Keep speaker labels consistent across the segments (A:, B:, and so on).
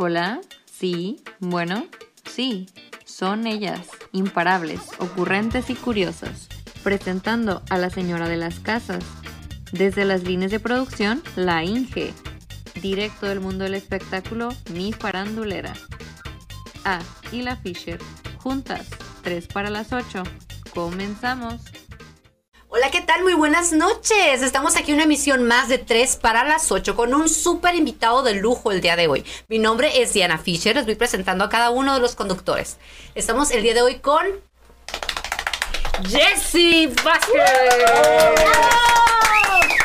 A: Hola, sí, bueno, sí, son ellas, imparables, ocurrentes y curiosas, presentando a la señora de las casas. Desde las líneas de producción, la Inge. Directo del mundo del espectáculo, mi farandulera. Ah, y la Fisher. Juntas, 3 para las 8. Comenzamos.
B: Hola, ¿qué tal? Muy buenas noches. Estamos aquí en una emisión más de 3 para las 8 con un súper invitado de lujo el día de hoy. Mi nombre es Diana Fisher, les voy presentando a cada uno de los conductores. Estamos el día de hoy con Jesse Vázquez.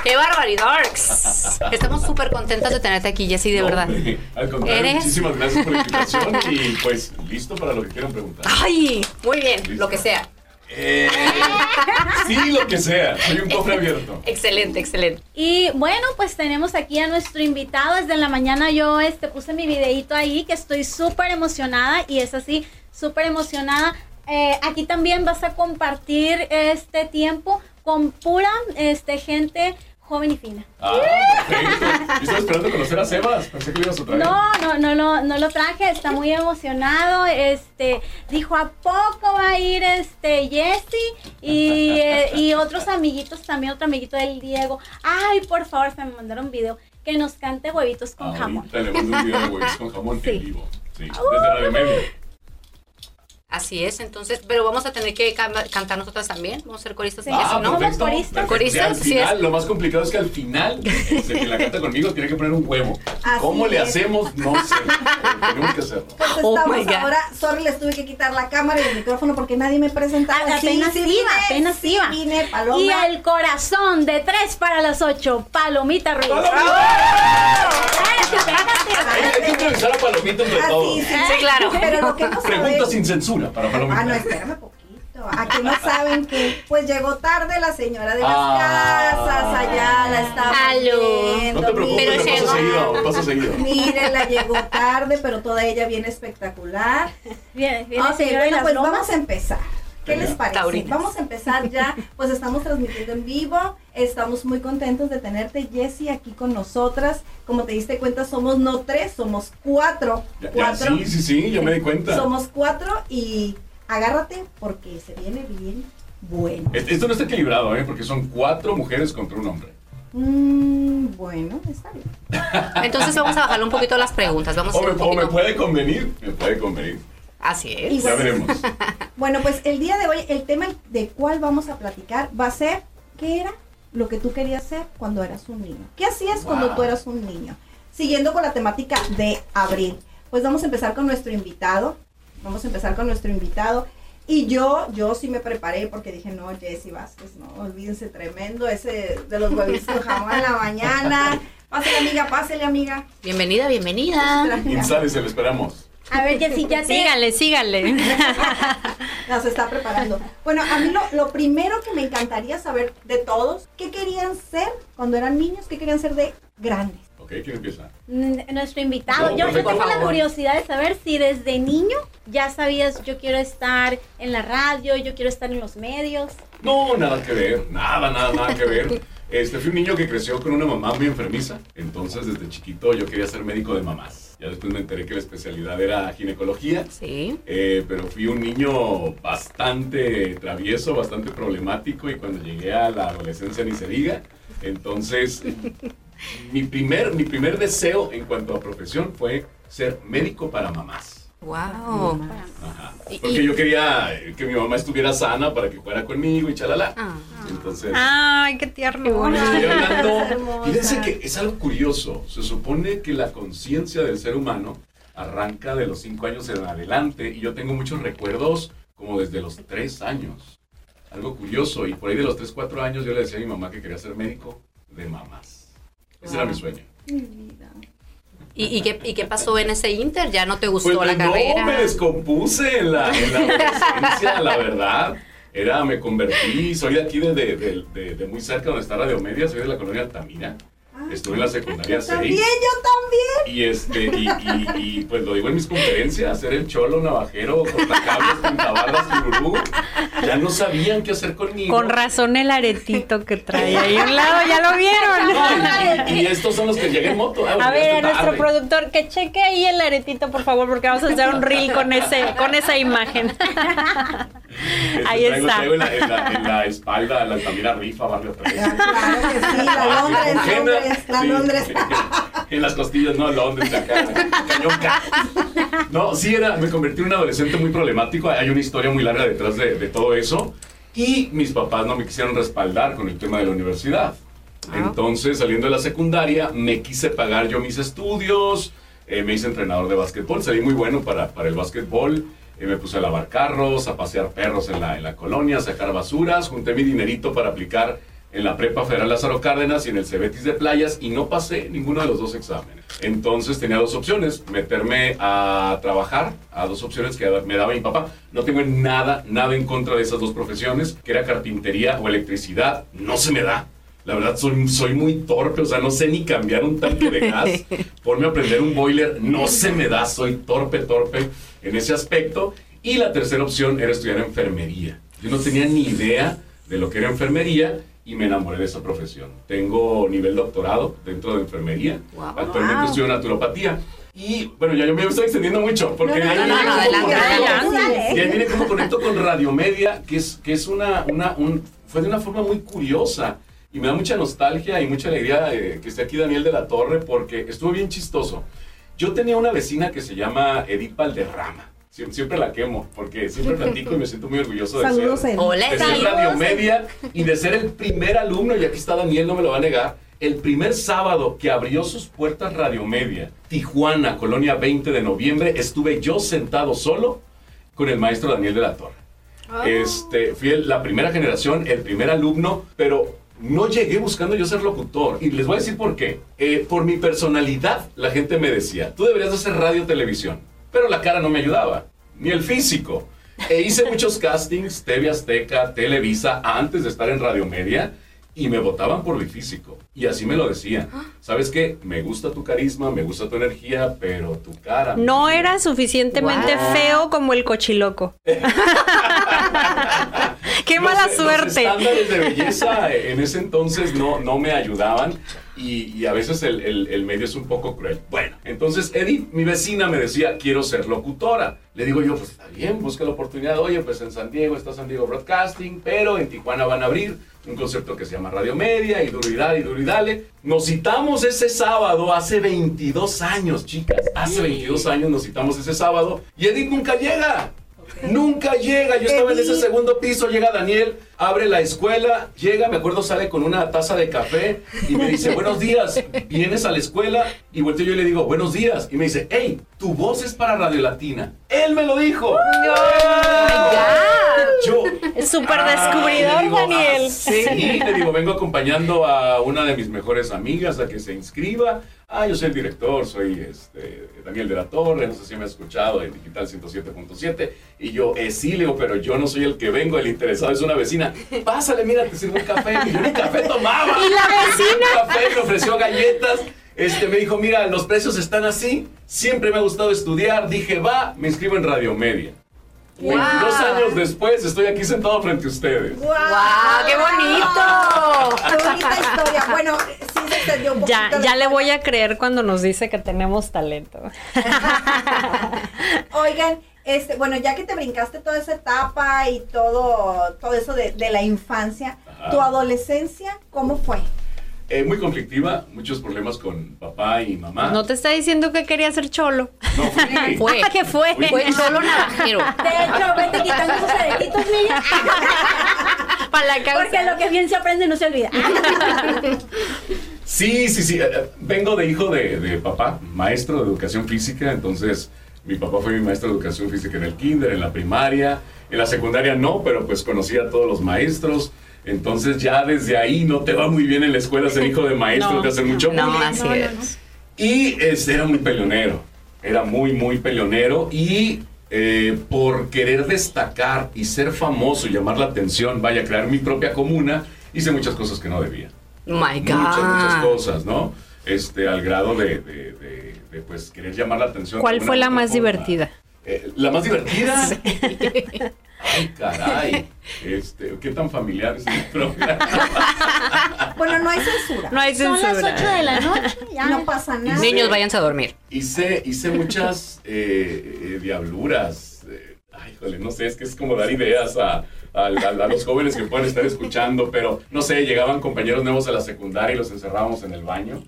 B: ¡Qué barbaridad! Estamos súper contentos de tenerte aquí, Jesse, de
C: No,
B: verdad.
C: Al contrario,
B: ¿Eres?
C: muchísimas gracias por la invitación y pues listo para lo que quieran preguntar.
B: ¡Ay! Muy bien,
C: Listo.
B: lo que sea.
C: Eh, sí, lo que sea. Soy un cofre abierto.
B: Excelente, excelente.
D: Y bueno, pues tenemos aquí a nuestro invitado. Desde la mañana yo este, puse mi videito ahí, que estoy súper emocionada y es así, súper emocionada. Eh, aquí también vas a compartir este tiempo con pura este, gente joven y fina.
C: Ah, perfecto. Yo estaba esperando conocer a Sebas. Pensé que lo ibas a traer.
D: No, no, no, lo- no lo traje, está muy emocionado. Este, dijo a poco va a ir este Jesse y, eh, y otros amiguitos también, otro amiguito del Diego. Ay, por favor, se me mandaron un video que nos cante huevitos con jamón.
C: Ahorita le mando un video de huevos con jamón
D: Sí.
C: en vivo. Sí, desde Radio Media.
B: Así es, entonces, pero vamos a tener que can- cantar nosotras también. Vamos a ser coristas
D: Sí.
B: en eso,
C: Ah,
B: ¿no?
D: perfecto. coristas.
C: Sí, al
B: sí
C: final,
B: es.
C: lo más complicado es que al final, este, quien la canta conmigo tiene que poner un huevo.
E: Así
C: ¿Cómo le hacemos? No sé. tenemos que hacerlo.
E: Pues
B: Oh
E: estamos
B: my God.
E: ahora, sorry, les tuve que quitar la cámara y el micrófono porque nadie me presentaba.
D: Ah, apenas iba, apenas
E: sí
D: iba.
E: vine, Paloma.
D: Y el corazón de 3 para las 8, Palomita Ruiz.
C: Hay, hay que entrevistar a Palomita entre
E: Ah,
C: todos.
E: sí,
B: claro.
E: Pero lo que no
C: Preguntas
E: saben...
C: sin censura para Palomita.
E: Ah, no, espérame poquito. Aquí no saben que pues llegó tarde la señora de las
C: Ah.
E: casas allá, la estaba
C: No te preocupes,
B: Pero
C: pasa seguido, pasa seguido.
E: Mírenla, llegó tarde, pero toda ella bien espectacular.
D: Viene, viene
E: Ok, bueno, pues vamos a empezar. ¿Qué les parece?
B: Taurinas.
E: Vamos a empezar ya, pues estamos transmitiendo en vivo, estamos muy contentos de tenerte, Jessie, aquí con nosotras. Como te diste cuenta, somos no tres, somos cuatro.
C: Ya, ya,
E: cuatro.
C: sí, sí, sí, yo me di cuenta.
E: Somos cuatro y agárrate porque se viene bien bueno.
C: Esto no está equilibrado, ¿eh? Porque son cuatro mujeres contra un hombre.
E: Mm, bueno, está bien.
B: Entonces vamos a bajarle un poquito las preguntas. Vamos
C: O me,
B: un
C: o me
B: poquito.
C: puede convenir, me puede convenir.
B: Así
E: Y
B: es.
C: Ya
E: bueno,
C: veremos.
E: Bueno, pues el día de hoy, el tema de cuál vamos a platicar va a ser qué era lo que tú querías ser cuando eras un niño. ¿Qué hacías cuando tú eras un niño? Siguiendo con la temática de abril. Pues vamos a empezar con nuestro invitado. Vamos a empezar con nuestro invitado. Y yo, yo sí me preparé porque dije, no, Jessy Vázquez, no, olvídense, tremendo ese de los huevitos jamás en la mañana. Pásele, amiga, pásele, amiga.
B: Bienvenida, bienvenida.
C: Inside, se lo esperamos.
D: A ver, Jessy, ya te...
A: Síganle, síganle.
E: Nos está preparando. Bueno, a mí lo, lo primero que me encantaría saber de todos, ¿qué querían ser cuando eran niños? ¿Qué querían ser de grandes?
C: ¿Ok? ¿Quién empieza?
D: N- Nuestro invitado.
C: No,
D: yo, yo tengo la curiosidad de saber si desde niño ya sabías, yo quiero estar en la radio, yo quiero estar en los medios.
C: No, nada que ver, nada, nada, nada que ver. Este, fui un niño que creció con una mamá muy enfermiza, entonces desde chiquito yo quería ser médico de mamás. Ya después me enteré que la especialidad era ginecología,
B: Sí.
C: eh, pero fui un niño bastante travieso, bastante problemático y cuando llegué a la adolescencia ni se diga. Entonces, mi primer, mi primer deseo en cuanto a profesión fue ser médico para mamás.
B: Wow. Y-
C: Porque yo quería eh, que mi mamá estuviera sana para que fuera conmigo y chalala.
B: Ah.
C: Entonces,
A: Ay, qué tierno.
C: estoy hablando.
E: hermosa.
C: Fíjense que es algo curioso. Se supone que la conciencia del ser humano arranca de los 5 años en adelante y yo tengo muchos recuerdos como desde los 3 años. Algo curioso. Y por ahí de los 3, 4 años yo le decía a mi mamá que quería ser médico de mamás. Ese era mi sueño.
E: Mi vida.
B: ¿Y, y qué, ¿Y qué pasó en ese inter? ¿Ya no te gustó
C: Pues
B: la
C: no,
B: carrera?
C: me descompuse en la, en la adolescencia, la verdad. Era, me convertí, soy de aquí de, de, de- de- de muy cerca donde está Radio Media, soy de la colonia Altamira.
E: Ah,
C: Estuve en la secundaria
E: También,
C: 6.
E: yo también.
C: Y este, y, y- y, pues lo digo en mis conferencias, ser el cholo, navajero, cortacables, pintabarras, tururú. Ya no sabían qué hacer conmigo.
F: Con razón el aretito que trae ahí un lado, ¿ya lo vieron?
C: Y, y estos son los que llegué en moto. Ah,
F: A ver, a nuestro
C: tarde.
F: productor, que cheque ahí el aretito, por favor, porque vamos a hacer un reel con ese, con esa imagen.
C: Este,
F: Ahí
C: traigo-
F: está.
C: traigo en, la, en la- en la espalda la Rifa, Barrio 3.
E: Claro que sí, la Londres, Londres, la
C: Sí.
E: Londres.
C: En las costillas, no, Londres, acá, cañón K. No, sí, era, me convertí en un adolescente muy problemático. Hay una historia muy larga detrás de, de todo eso. Y mis papás no me quisieron respaldar con el tema de la universidad. Entonces, saliendo de la secundaria, me quise pagar yo mis estudios. eh, me hice entrenador de básquetbol. Salí muy bueno para, para el básquetbol. eh, me puse a lavar carros, a pasear perros en la, en la colonia, a sacar basuras. Junté mi dinerito para aplicar en la Prepa Federal Lázaro Cárdenas y en el Cebetis de Playas y no pasé ninguno de los dos exámenes. Entonces tenía dos opciones, meterme a trabajar, a dos opciones que me daba mi papá. No tengo nada, nada en contra de esas dos profesiones, que era carpintería o electricidad. No se me da. La verdad, soy, soy muy torpe, o sea, no sé ni cambiar un tanque de gas. Ponme a aprender un boiler, no se me da, soy torpe, torpe en ese aspecto. Y la tercera opción era estudiar enfermería. Yo no tenía ni idea de lo que era enfermería y me enamoré de esa profesión. Tengo nivel doctorado dentro de enfermería.
B: Wow.
C: Actualmente
E: Wow.
C: estudio naturopatía. Y bueno, ya yo me estoy extendiendo mucho porque
E: No, no,
C: ahí
E: no,
C: viene viene cómo conecto con Radiomedia, que es, que es una, una un, fue de una forma muy curiosa. Y me da mucha nostalgia y mucha alegría eh, que esté aquí Daniel de la Torre porque estuvo bien chistoso. Yo tenía una vecina que se llama Edith Valderrama. Siempre, siempre la quemo porque siempre platico y me siento muy orgulloso de
E: Saludos,
C: ser,
E: Edith.
B: Hola,
C: de ser. Radiomedia y de ser el primer alumno, y aquí está Daniel, no me lo va a negar, el primer sábado que abrió sus puertas Radiomedia, Tijuana, Colonia 20 de noviembre, estuve yo sentado solo con el maestro Daniel de la Torre. Este, fui el- la primera generación, el primer alumno, pero no llegué buscando yo ser locutor. Y les voy a decir por qué. Eh, por mi personalidad, la gente me decía, tú deberías de hacer radio televisión. Pero la cara no me ayudaba, ni el físico. E hice muchos castings, TV Azteca, Televisa, antes de estar en Radio Media, y me votaban por mi físico. Y así me lo decían. ¿Sabes qué? Me gusta tu carisma, me gusta tu energía, pero tu cara...
F: No
C: mira".
F: era suficientemente
B: Wow.
F: feo como el cochiloco. Qué
C: Los-
F: mala
C: Los
F: suerte.
C: estándares de belleza en ese entonces no, no me ayudaban y, y a veces el, el- el medio es un poco cruel. Bueno, entonces Edith, mi vecina, me decía, quiero ser locutora. Le digo yo, pues está bien, busca la oportunidad. Oye, pues en San Diego está San Diego Broadcasting, pero en Tijuana van a abrir un concepto que se llama Radio Media y duro y dale y duro y dale. Nos citamos ese sábado hace 22 años, chicas. Hace 22 años nos citamos ese sábado y Edith nunca llega. Nunca llega, yo estaba en ese segundo piso, llega Daniel, abre la escuela, llega, me acuerdo, sale con una taza de café y me dice, buenos días, vienes a la escuela y volteo yo y le digo, buenos días. Y me dice, hey, tu voz es para Radio Latina. Él me lo dijo. Yo,
F: Es súper
C: Ah,
F: descubridor,
C: digo,
F: Daniel.
C: ah, sí, le digo, vengo acompañando a una de mis mejores amigas a que se inscriba. Ah, yo soy el director, soy este, Daniel de la Torre, no sé si me has escuchado en Digital 107.7. Y yo, eh, sí, pero yo no soy el que vengo, el interesado es una vecina. Pásale, mira, te sirvo un café. Y yo ni café tomaba.
F: ¿Y la vecina?
C: Un café, me ofreció galletas. Este, me dijo, mira, los precios están así. Siempre me ha gustado estudiar. Dije, va, me inscribo en Radio Media. 22 años después estoy aquí sentado frente a ustedes.
E: ¡Guau!
B: ¡Guau! ¡Qué bonito!
E: ¡Qué bonita historia! Bueno, sí se extendió un poquito.
F: Ya, ya le voy a creer cuando nos dice que tenemos talento.
E: Oigan, este, bueno, ya que te brincaste toda esa etapa y todo, todo eso de, de la infancia,
C: Ajá.
E: ¿tu adolescencia cómo fue?
C: Eh, muy conflictiva, muchos problemas con papá y mamá.
F: No te está diciendo que quería ser cholo.
C: No fui.
B: Fue.
F: Ah, ¿Qué fue?
C: Fui.
B: Fue solo navajero.
D: De hecho, vete quitando esos aretitos, niña.
F: Para la causa.
D: Porque lo que bien se aprende no se olvida.
C: Sí, sí, sí. eh, eh, Vengo de hijo de, de papá, maestro de educación física. Entonces, mi papá fue mi maestro de educación física en el kinder, en la primaria. En la secundaria no, pero pues conocía a todos los maestros. Entonces, ya desde ahí no te va muy bien en la escuela ser hijo de maestro,
F: No,
C: te hacen mucho
B: No,
C: bullying.
B: así es.
C: Y este, era muy peleonero, era muy, muy peleonero y eh, por querer destacar y ser famoso y llamar la atención, vaya, crear mi propia comuna, hice muchas cosas que no debía.
B: My
C: Muchas, muchas
B: God.
C: cosas, ¿no? Este, al grado de, de- de- de, pues, querer llamar la atención.
F: ¿Cuál fue la
C: u otra
F: más
C: forma.
F: divertida?
C: Eh, ¿La más divertida? Ay, caray. Este, ¿Qué tan familiar es el programa?
E: Bueno, no hay censura.
F: No hay
D: Son
F: censura.
D: las 8 de la noche. Ya.
E: No pasa nada.
B: Niños, váyanse a dormir.
C: Hice, hice muchas eh, eh, diabluras. eh, ay, híjole, no sé, es que es como dar ideas a, a- a- a los jóvenes que pueden estar escuchando, pero no sé, llegaban compañeros nuevos a la secundaria y los encerrábamos en el baño.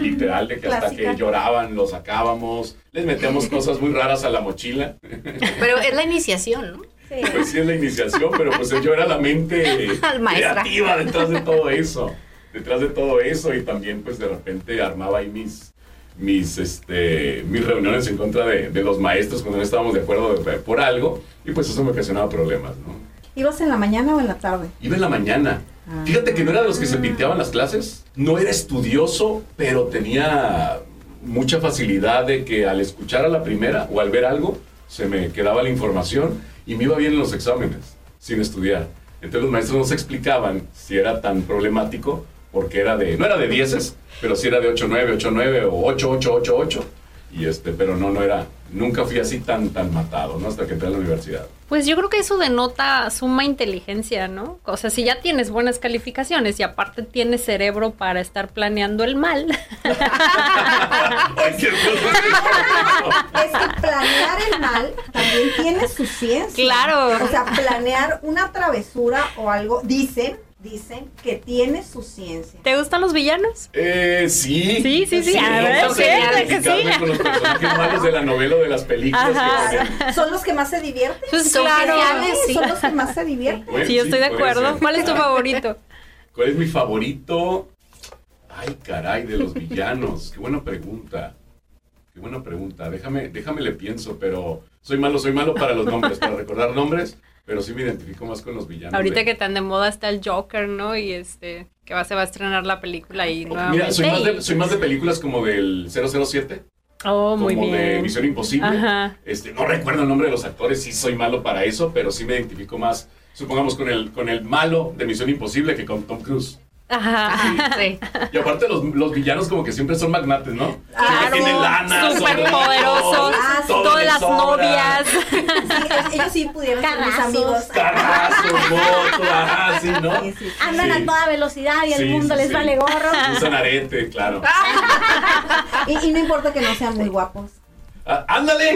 C: Literal, de que hasta que lloraban, los sacábamos, les metíamos cosas muy raras a la mochila.
B: Pero es la iniciación, ¿no?
D: Sí.
C: Pues sí, es la iniciación, pero pues yo era la mente creativa detrás de todo eso. Detrás de todo eso y también pues de repente armaba ahí mis, mis, este, mis reuniones en contra de, de los maestros cuando no estábamos de acuerdo de- por algo y pues eso me ocasionaba problemas, ¿no?
E: ¿Ibas en la mañana o en la tarde?
C: Iba en la mañana. Fíjate que no era de los que se pinteaban las clases. No era estudioso, pero tenía mucha facilidad de que al escuchar a la primera o al ver algo, se me quedaba la información y me iba bien en los exámenes, sin estudiar. Entonces los maestros no se explicaban si era tan problemático, porque era de, no era de dieces, pero sí era de 8-9, 8-9 o 8-8-8-8. Y este, pero no, no era, nunca fui así tan, tan matado, ¿no? Hasta que entré a la universidad.
F: Pues yo creo que eso denota suma inteligencia, ¿no? O sea, si ya tienes buenas calificaciones y aparte tienes cerebro para estar planeando el mal,
E: Es que planear el mal también tiene su ciencia.
F: Claro.
E: O sea, planear una travesura o algo, dicen, dicen que tiene su ciencia.
F: ¿te gustan los villanos?
C: Eh, sí.
F: Sí, sí, sí, a ver, sí, que
C: identificarme
F: sí.
C: con los personajes malos de la novela o de las películas. que.
E: ¿Son los que más se divierten?
F: Pues
B: Son
F: claro.
B: geniales. sí.
E: Son los que más se divierten.
C: Bueno,
F: Sí, yo estoy de acuerdo.
C: ser.
F: ¿Cuál es tu favorito?
C: ¿Cuál es mi favorito? Ay, caray, de los villanos. Qué buena pregunta. Qué buena pregunta. Déjame, déjame le pienso, pero soy malo, soy malo para los nombres, para recordar nombres, pero sí me identifico más con los villanos.
F: Ahorita
C: de-
F: que tan de moda está el Joker, ¿no? Y este, que va, se va a estrenar la película y nuevamente.
C: Mira, soy más, de, soy más de películas como del 007,
F: Oh, muy
C: como de. Misión Imposible.
F: Ajá.
C: Este, no recuerdo el nombre de los actores, sí soy malo para eso, pero sí me identifico más, supongamos, con el, con el malo de Misión Imposible que con Tom Cruise.
F: Ajá.
B: Sí.
C: Y aparte los, los villanos como que siempre son magnates, ¿no?
F: Claro,
C: Siempre tienen lana, son ricos,
F: poderosos,
E: Ah, sí,
F: todas las
C: sobra.
F: novias.
E: Sí, ellos sí pudieron ser mis
D: Carrazos.
E: amigos.
C: Carrazos, moto, ajá, sí, ¿no?
E: Sí, sí, sí.
D: Andan
C: Sí.
D: a toda velocidad y el mundo
C: sí,
D: les
C: sí.
D: vale gorro.
C: Usan arete, claro.
E: Y, y no importa que no sean muy guapos.
C: Ah, ¡Ándale!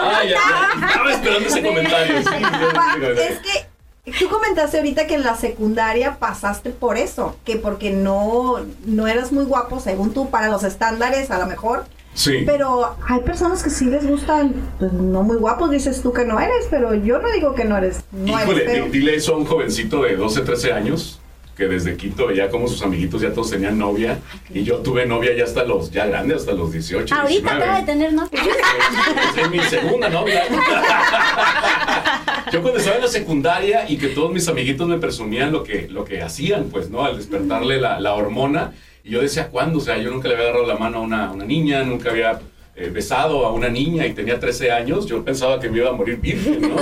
C: Ay, ya, ya, estaba esperando ese comentario.
E: Es que tú comentaste ahorita que en la secundaria pasaste por eso, que porque no, no eras muy guapo, según tú, para los estándares a lo mejor.
C: Sí.
E: Pero hay personas que sí les gustan, pues no muy guapos, dices tú que no eres, pero yo no digo que no eres. No
C: Híjole,
E: eres,
C: dile eso a un jovencito de 12, 13 años, que desde Quito veía como sus amiguitos ya todos tenían novia, y yo tuve novia ya hasta los, ya grande, hasta los 18,
D: Ahorita
C: 19.
D: acaba de tener novio.
C: Es mi segunda novia. Yo cuando estaba en la secundaria y que todos mis amiguitos me presumían lo que, lo que hacían, pues, ¿no? Al despertarle la, la hormona. Y yo decía, ¿cuándo? O sea, yo nunca le había agarrado la mano a una, a una niña, nunca había eh, besado a una niña y tenía 13 años. Yo pensaba que me iba a morir virgen, ¿no?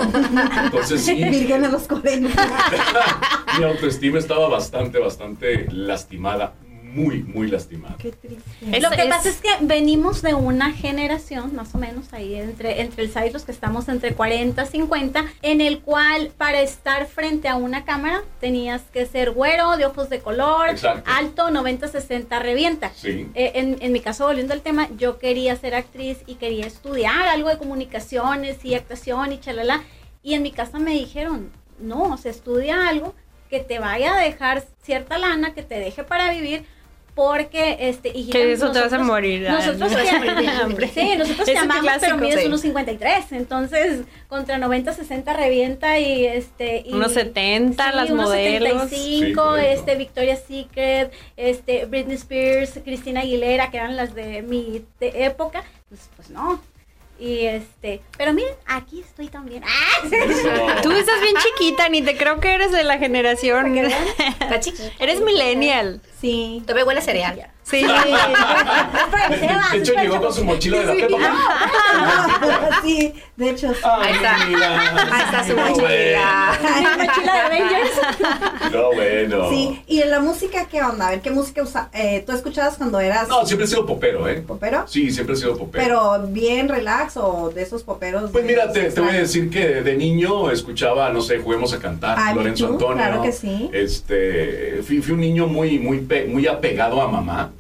C: Entonces sí,
E: Virgen a los 40.
C: mi autoestima estaba bastante, bastante lastimada. Muy, muy lastimada.
E: Qué triste.
F: Es-
D: Lo que
F: es-
D: pasa es que venimos de una generación, más o menos ahí entre, entre el SAI, los que estamos entre 40 y 50, en el cual para estar frente a una cámara tenías que ser güero, de ojos de color,
C: Exacto.
D: alto, 90-60, revienta.
C: Sí.
D: Eh, en, en mi caso, volviendo al tema, yo quería ser actriz y quería estudiar algo de comunicaciones y actuación y chalala. Y en mi casa me dijeron, no, se estudia algo que te vaya a dejar cierta lana, que te deje para vivir, porque este hijita,
F: Que eso te vas a
D: nosotros-
F: morir. ah,
D: Nosotros
F: ¿no?
D: te amamos. Sí, nosotros te amamos, pero mides
F: Sí.
D: unos 53. Entonces, contra 90, 60 revienta y este. Y,
F: Unos 70, las
D: unos
F: modelos.
D: 75,
C: Sí, correcto.
D: este, Victoria's Secret, este, Britney Spears, Cristina Aguilera, que eran las de mi de época. Pues, pues no. Y este, pero miren, aquí estoy también. ¡Ah!
F: Tú estás bien chiquita, ni te creo que eres de la generación.
B: Está chiquita.
F: Eres millennial.
E: Sí.
B: Todavía huele a cereal.
F: Sí.
C: De hecho, llegó con su mochila de la Pepa.
E: sí, de hecho. sí.
C: Ay,
B: Ahí está.
C: mira.
B: Ahí está su
C: No,
B: mochila.
D: La mochila de Avengers.
C: No, bueno.
E: Sí, y en la música, ¿qué onda? A ver, ¿qué música usa? eh, tú escuchabas cuando eras
C: No, siempre he sido popero, ¿eh?
E: popero?
C: Sí, siempre he sido popero.
E: Pero bien relax o de esos poperos.
C: Pues mira, te, te voy a decir que de niño escuchaba, no sé, Juguemos a Cantar,
E: Ay,
C: Lorenzo
E: ¿tú?
C: Antonio.
E: Claro que sí.
C: Este, fui, fui un niño muy, muy, muy apegado a mamá.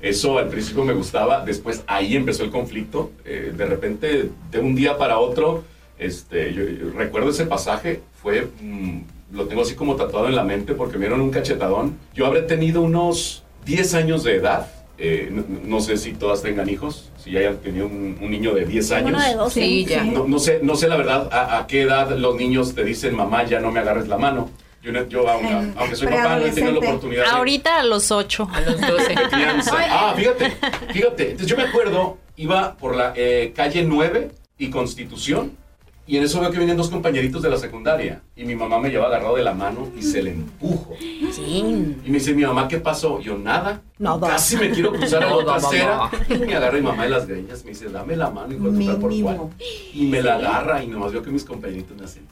C: Eso al principio me gustaba, después ahí empezó el conflicto. Eh, de repente, de un día para otro, este, yo, yo recuerdo ese pasaje, fue, mm, lo tengo así como tatuado en la mente porque me dieron un cachetadón. Yo habré tenido unos 10 años de edad. eh, no, no sé si todas tengan hijos, si hayan tenido un, un niño de 10 años.
D: Uno de 12.
B: Sí, ya.
C: No, no sé, no sé la verdad a, a qué edad los niños te dicen, mamá, ya no me agarres la mano. Yo, no- yo aunque, soy papá, no he tenido la oportunidad de-
F: Ahorita a los ocho.
B: A los 12.
C: de crianza. Ah, fíjate, fíjate. Entonces yo me acuerdo, iba por la eh, calle 9 y Constitución, y en eso veo que vienen dos compañeritos de la secundaria, y mi mamá me lleva agarrado de la mano y se le empujo.
B: Sí.
C: Y me dice, mi mamá, ¿qué pasó? Yo, nada.
E: Nada.
C: Casi me quiero cruzar a la acera.
B: mamá.
C: Y me agarra mi mamá de las greñas. Me dice, dame la mano y voy a tocar por cuál. Y me la agarra y nomás veo que mis compañeritos me hacen.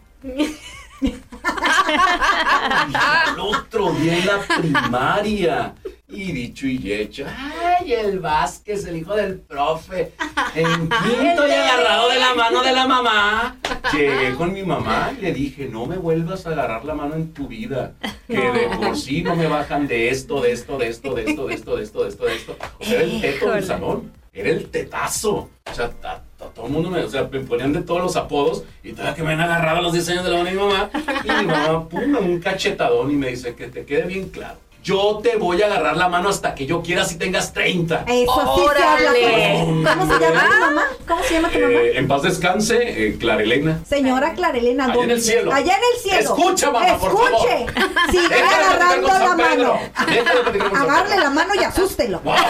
C: Al otro día en la primaria. Y dicho y hecho, ay, el Vázquez, el hijo del profe, en quinto y agarrado de la mano de la mamá. Llegué con mi mamá y le dije, no me vuelvas a agarrar la mano en tu vida, que de por sí no me bajan de esto, de esto, de esto, de esto, de esto, de esto, de esto, de esto. O sea, era el teto del salón, era el tetazo. O sea, todo el mundo me, o sea, me ponían de todos los apodos y todavía que me han agarrado a los 10 años de la mano de mi mamá. Y mi mamá, pum, un cachetadón y me dice que te quede bien claro. Yo te voy a agarrar la mano hasta que yo quiera si tengas 30.
E: Eso sí se habla.
B: Órale.
E: ¿Cómo, se llama tu mamá? ¿Cómo se llama tu mamá?
C: Eh, en paz descanse, eh, Clara Elena.
E: Señora Clarelena,
C: Allá
E: ¿dónde?
C: en el cielo.
E: Allá en el cielo.
C: Escucha, mamá, por
E: Escuche. Sigue
C: Déjame platicar
E: agarrando la mano.
C: Pedro.
E: la mano y asústelo.
C: Wow, ay,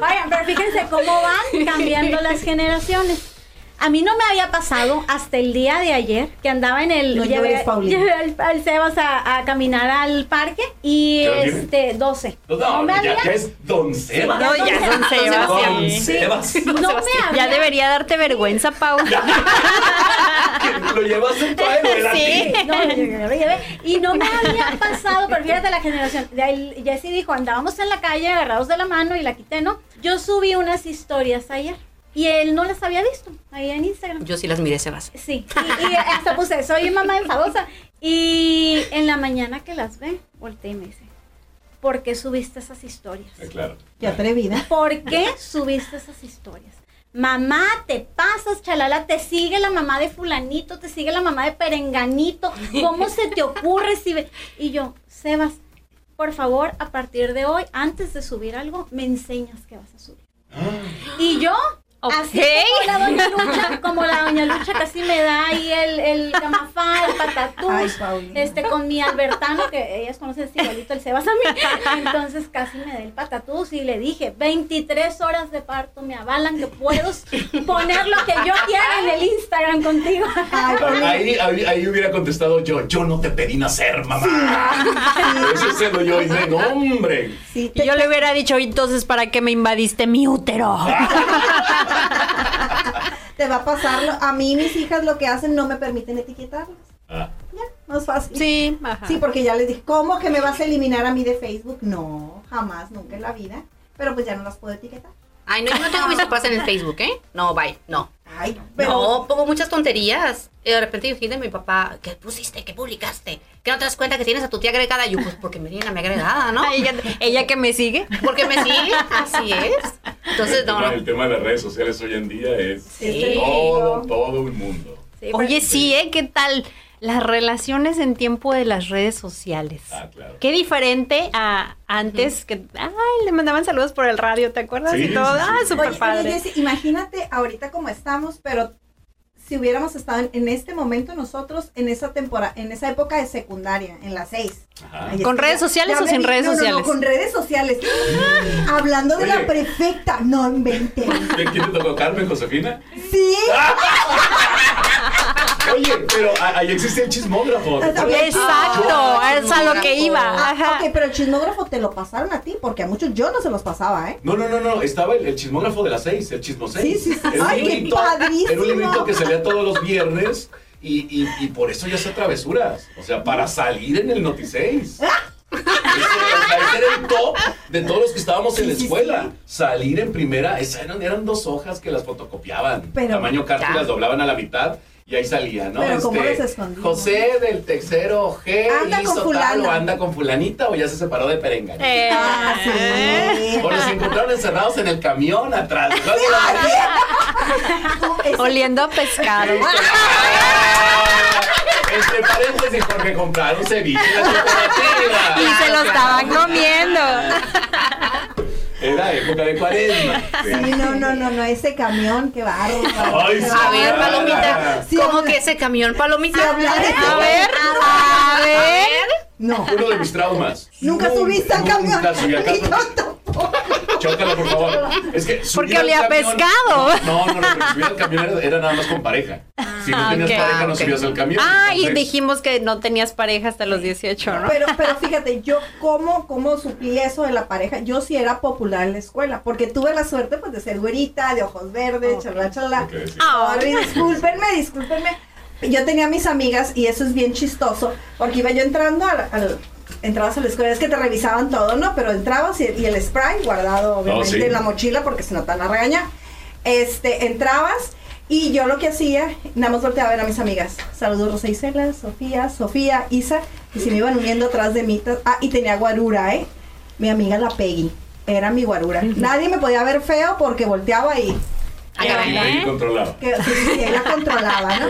D: Oigan, pero fíjense cómo van cambiando las generaciones. A mí no me había pasado hasta el día de ayer que andaba en el.
E: No
D: llevé, al, al Sebas a, a caminar al parque y este, 12.
C: No,
D: me
C: ya,
D: había.
C: ya es Don Sebas.
F: No, ya es Don Sebas,
C: Don
F: sí.
C: Sebas.
D: No me había.
F: Ya debería darte vergüenza, Pau.
C: Lo llevas en tu era
F: Sí.
D: No, yo- yo lo llevé. Y no me había pasado, pero fíjate la generación. De ahí, Jessy dijo, andábamos en la calle agarrados de la mano y la quité, ¿no? Yo subí unas historias ayer y él no las había visto ahí en Instagram.
B: Yo sí las miré, Sebas.
D: Sí, y, y hasta puse, soy mamá enfadosa. Y en la mañana que las ve, volteé y me dice, ¿por qué subiste esas historias?
C: Eh, Claro.
E: Qué atrevida.
D: ¿Por qué subiste esas historias? Mamá, te pasas, chalala, te sigue la mamá de fulanito, te sigue la mamá de perenganito. ¿Cómo se te ocurre si ve? Y yo, Sebas, por favor, a partir de hoy, antes de subir algo, me enseñas qué vas a subir. Y yo, así
F: Ok.
D: como la doña Lucha, como la doña Lucha casi me da ahí el, el gamafá, el
E: Ay,
D: patatús,
E: Paulina.
D: este, con mi Albertano, que ellas conocen es igualito el Sebas a mí. Entonces casi me da el patatús y le dije, 23 horas de parto me avalan que puedo poner lo que yo quiera en el Instagram contigo.
E: Ay.
C: Ahí, ahí, ahí hubiera contestado yo, yo no te pedí nacer, mamá. Ese se lo yo y no, hombre.
E: Sí, te-
F: yo le hubiera dicho, entonces, ¿para qué me invadiste mi útero?
E: te va a pasar. lo- A mí mis hijas lo que hacen no me permiten etiquetarlas.
C: Ah,
E: Ya, más fácil.
F: Sí, ajá.
E: Sí, porque ya les dije, ¿cómo que me vas a eliminar a mí de Facebook? No, jamás, nunca en la vida. Pero pues ya no las puedo etiquetar.
B: Ay, no, yo no tengo mis papás en el Facebook, ¿eh? No, bye, no.
E: Ay, pero
B: No, pongo muchas tonterías. Y de repente yo de mi papá, ¿qué pusiste? ¿Qué publicaste? ¿Que no te das cuenta que tienes a tu tía agregada? Y yo, pues porque me tienen a mi agregada, ¿no?
F: Ella, ella que me sigue.
B: Porque me sigue, así es. Entonces,
C: el,
B: no,
C: tema,
B: no.
C: el tema de las redes sociales hoy en día es
B: Sí.
C: todo, todo un mundo.
D: Sí,
F: Oye, sí, ¿eh? ¿Qué tal? Las relaciones en tiempo de las redes sociales.
C: Ah, claro.
F: Qué diferente a antes que, ay, le mandaban saludos por el radio, ¿te acuerdas?
C: Sí,
F: y todo,
C: sí, sí.
F: ah, súper padre.
E: oye, Jessy, imagínate ahorita como estamos, pero si hubiéramos estado en, en este momento nosotros en esa temporada, en esa época de secundaria, en las seis. Ay,
F: ¿Con redes sociales o sin redes
E: no, no, no,
F: sociales?
E: con redes sociales. Hablando de
C: Oye.
E: la prefecta, no inventen.
C: ¿Quién quién te tocó, Carmen, Josefina?
E: Sí,
C: Oye, pero ahí existe el chismógrafo.
F: Exacto, es a lo que iba.
E: Ah,
F: Ajá.
E: ok, pero el chismógrafo te lo pasaron a ti, porque a muchos yo no se los pasaba, ¿eh?
C: No, no, no, no, estaba el, el chismógrafo de las seis, el chismo seis.
E: Sí, sí, sí.
C: Era un
E: Ay,
C: librito-
E: padrísimo.
C: Era un librito que salía todos los viernes y, y, y por eso ya hacía travesuras. O sea, para salir en el Noti 6. Ese, era el top de todos los que estábamos en la
E: Sí, sí,
C: escuela.
E: sí.
C: Salir en primera, esas eran, eran dos hojas que las fotocopiaban.
E: Pero-
C: tamaño carta y las doblaban a la mitad. Y ahí salía, ¿no?
E: Pero ¿cómo
C: Este,
E: los escondían?
C: José del tercero G
E: Anda
C: hizo
E: con
C: tal o anda con fulanita o ya se separó de perenganita.
F: Eh,
E: Ah, sí.
C: O los encontraron encerrados en el camión atrás.
F: oliendo a pescado.
C: Entre paréntesis, porque compraron ceviche en la cooperativa.
F: Y se lo estaban comiendo.
C: Era época de cuaresma.
E: Sí, no, no, no, no, ese camión, qué bárbaro.
C: Ay.
B: A ver. Palomita,
E: Sí,
B: ¿cómo que ese camión, Palomita?
E: habla de-
F: A ver, a ver.
E: No.
C: Uno de mis traumas.
E: Nunca subiste al camión.
C: Nunca subí al
E: Ni yo
C: camión.
E: tampoco.
C: Chócala, por favor. Es que
F: Porque olía a pescado.
C: No, no, no, subir al camión era, era nada más con pareja. Si no
F: Ah,
C: tenías pareja,
B: Ah,
C: no
B: ok.
C: subías al camión.
F: Ah, y dijimos que no tenías pareja hasta los 18, ¿no?
E: Pero, pero fíjate, yo cómo, cómo suplí eso de la pareja, yo sí era popular en la escuela, porque tuve la suerte pues de ser güerita, de ojos verdes, chalá, chalá.
C: Decía.
F: Ah.
E: Sorry, discúlpenme, discúlpenme. Yo tenía mis amigas y eso es bien chistoso, porque iba yo entrando al, al- entrabas a la escuela, es que te revisaban todo, ¿no? Pero entrabas y, y el spray guardado obviamente
C: sí.
E: en la mochila porque si no te van a regañar. Este, entrabas y yo lo que hacía, nada más volteaba a ver a mis amigas. Saludos Rosa Isela, Sofía, Sofía, Isa, y se me iban uniendo atrás de mí. Ah, y tenía guarura, ¿eh? Mi amiga la Peggy, era mi guarura. Nadie me podía ver feo porque volteaba y
B: Ah,
C: ahí controlaba.
E: que sí, sí, sí, ella controlaba, ¿no?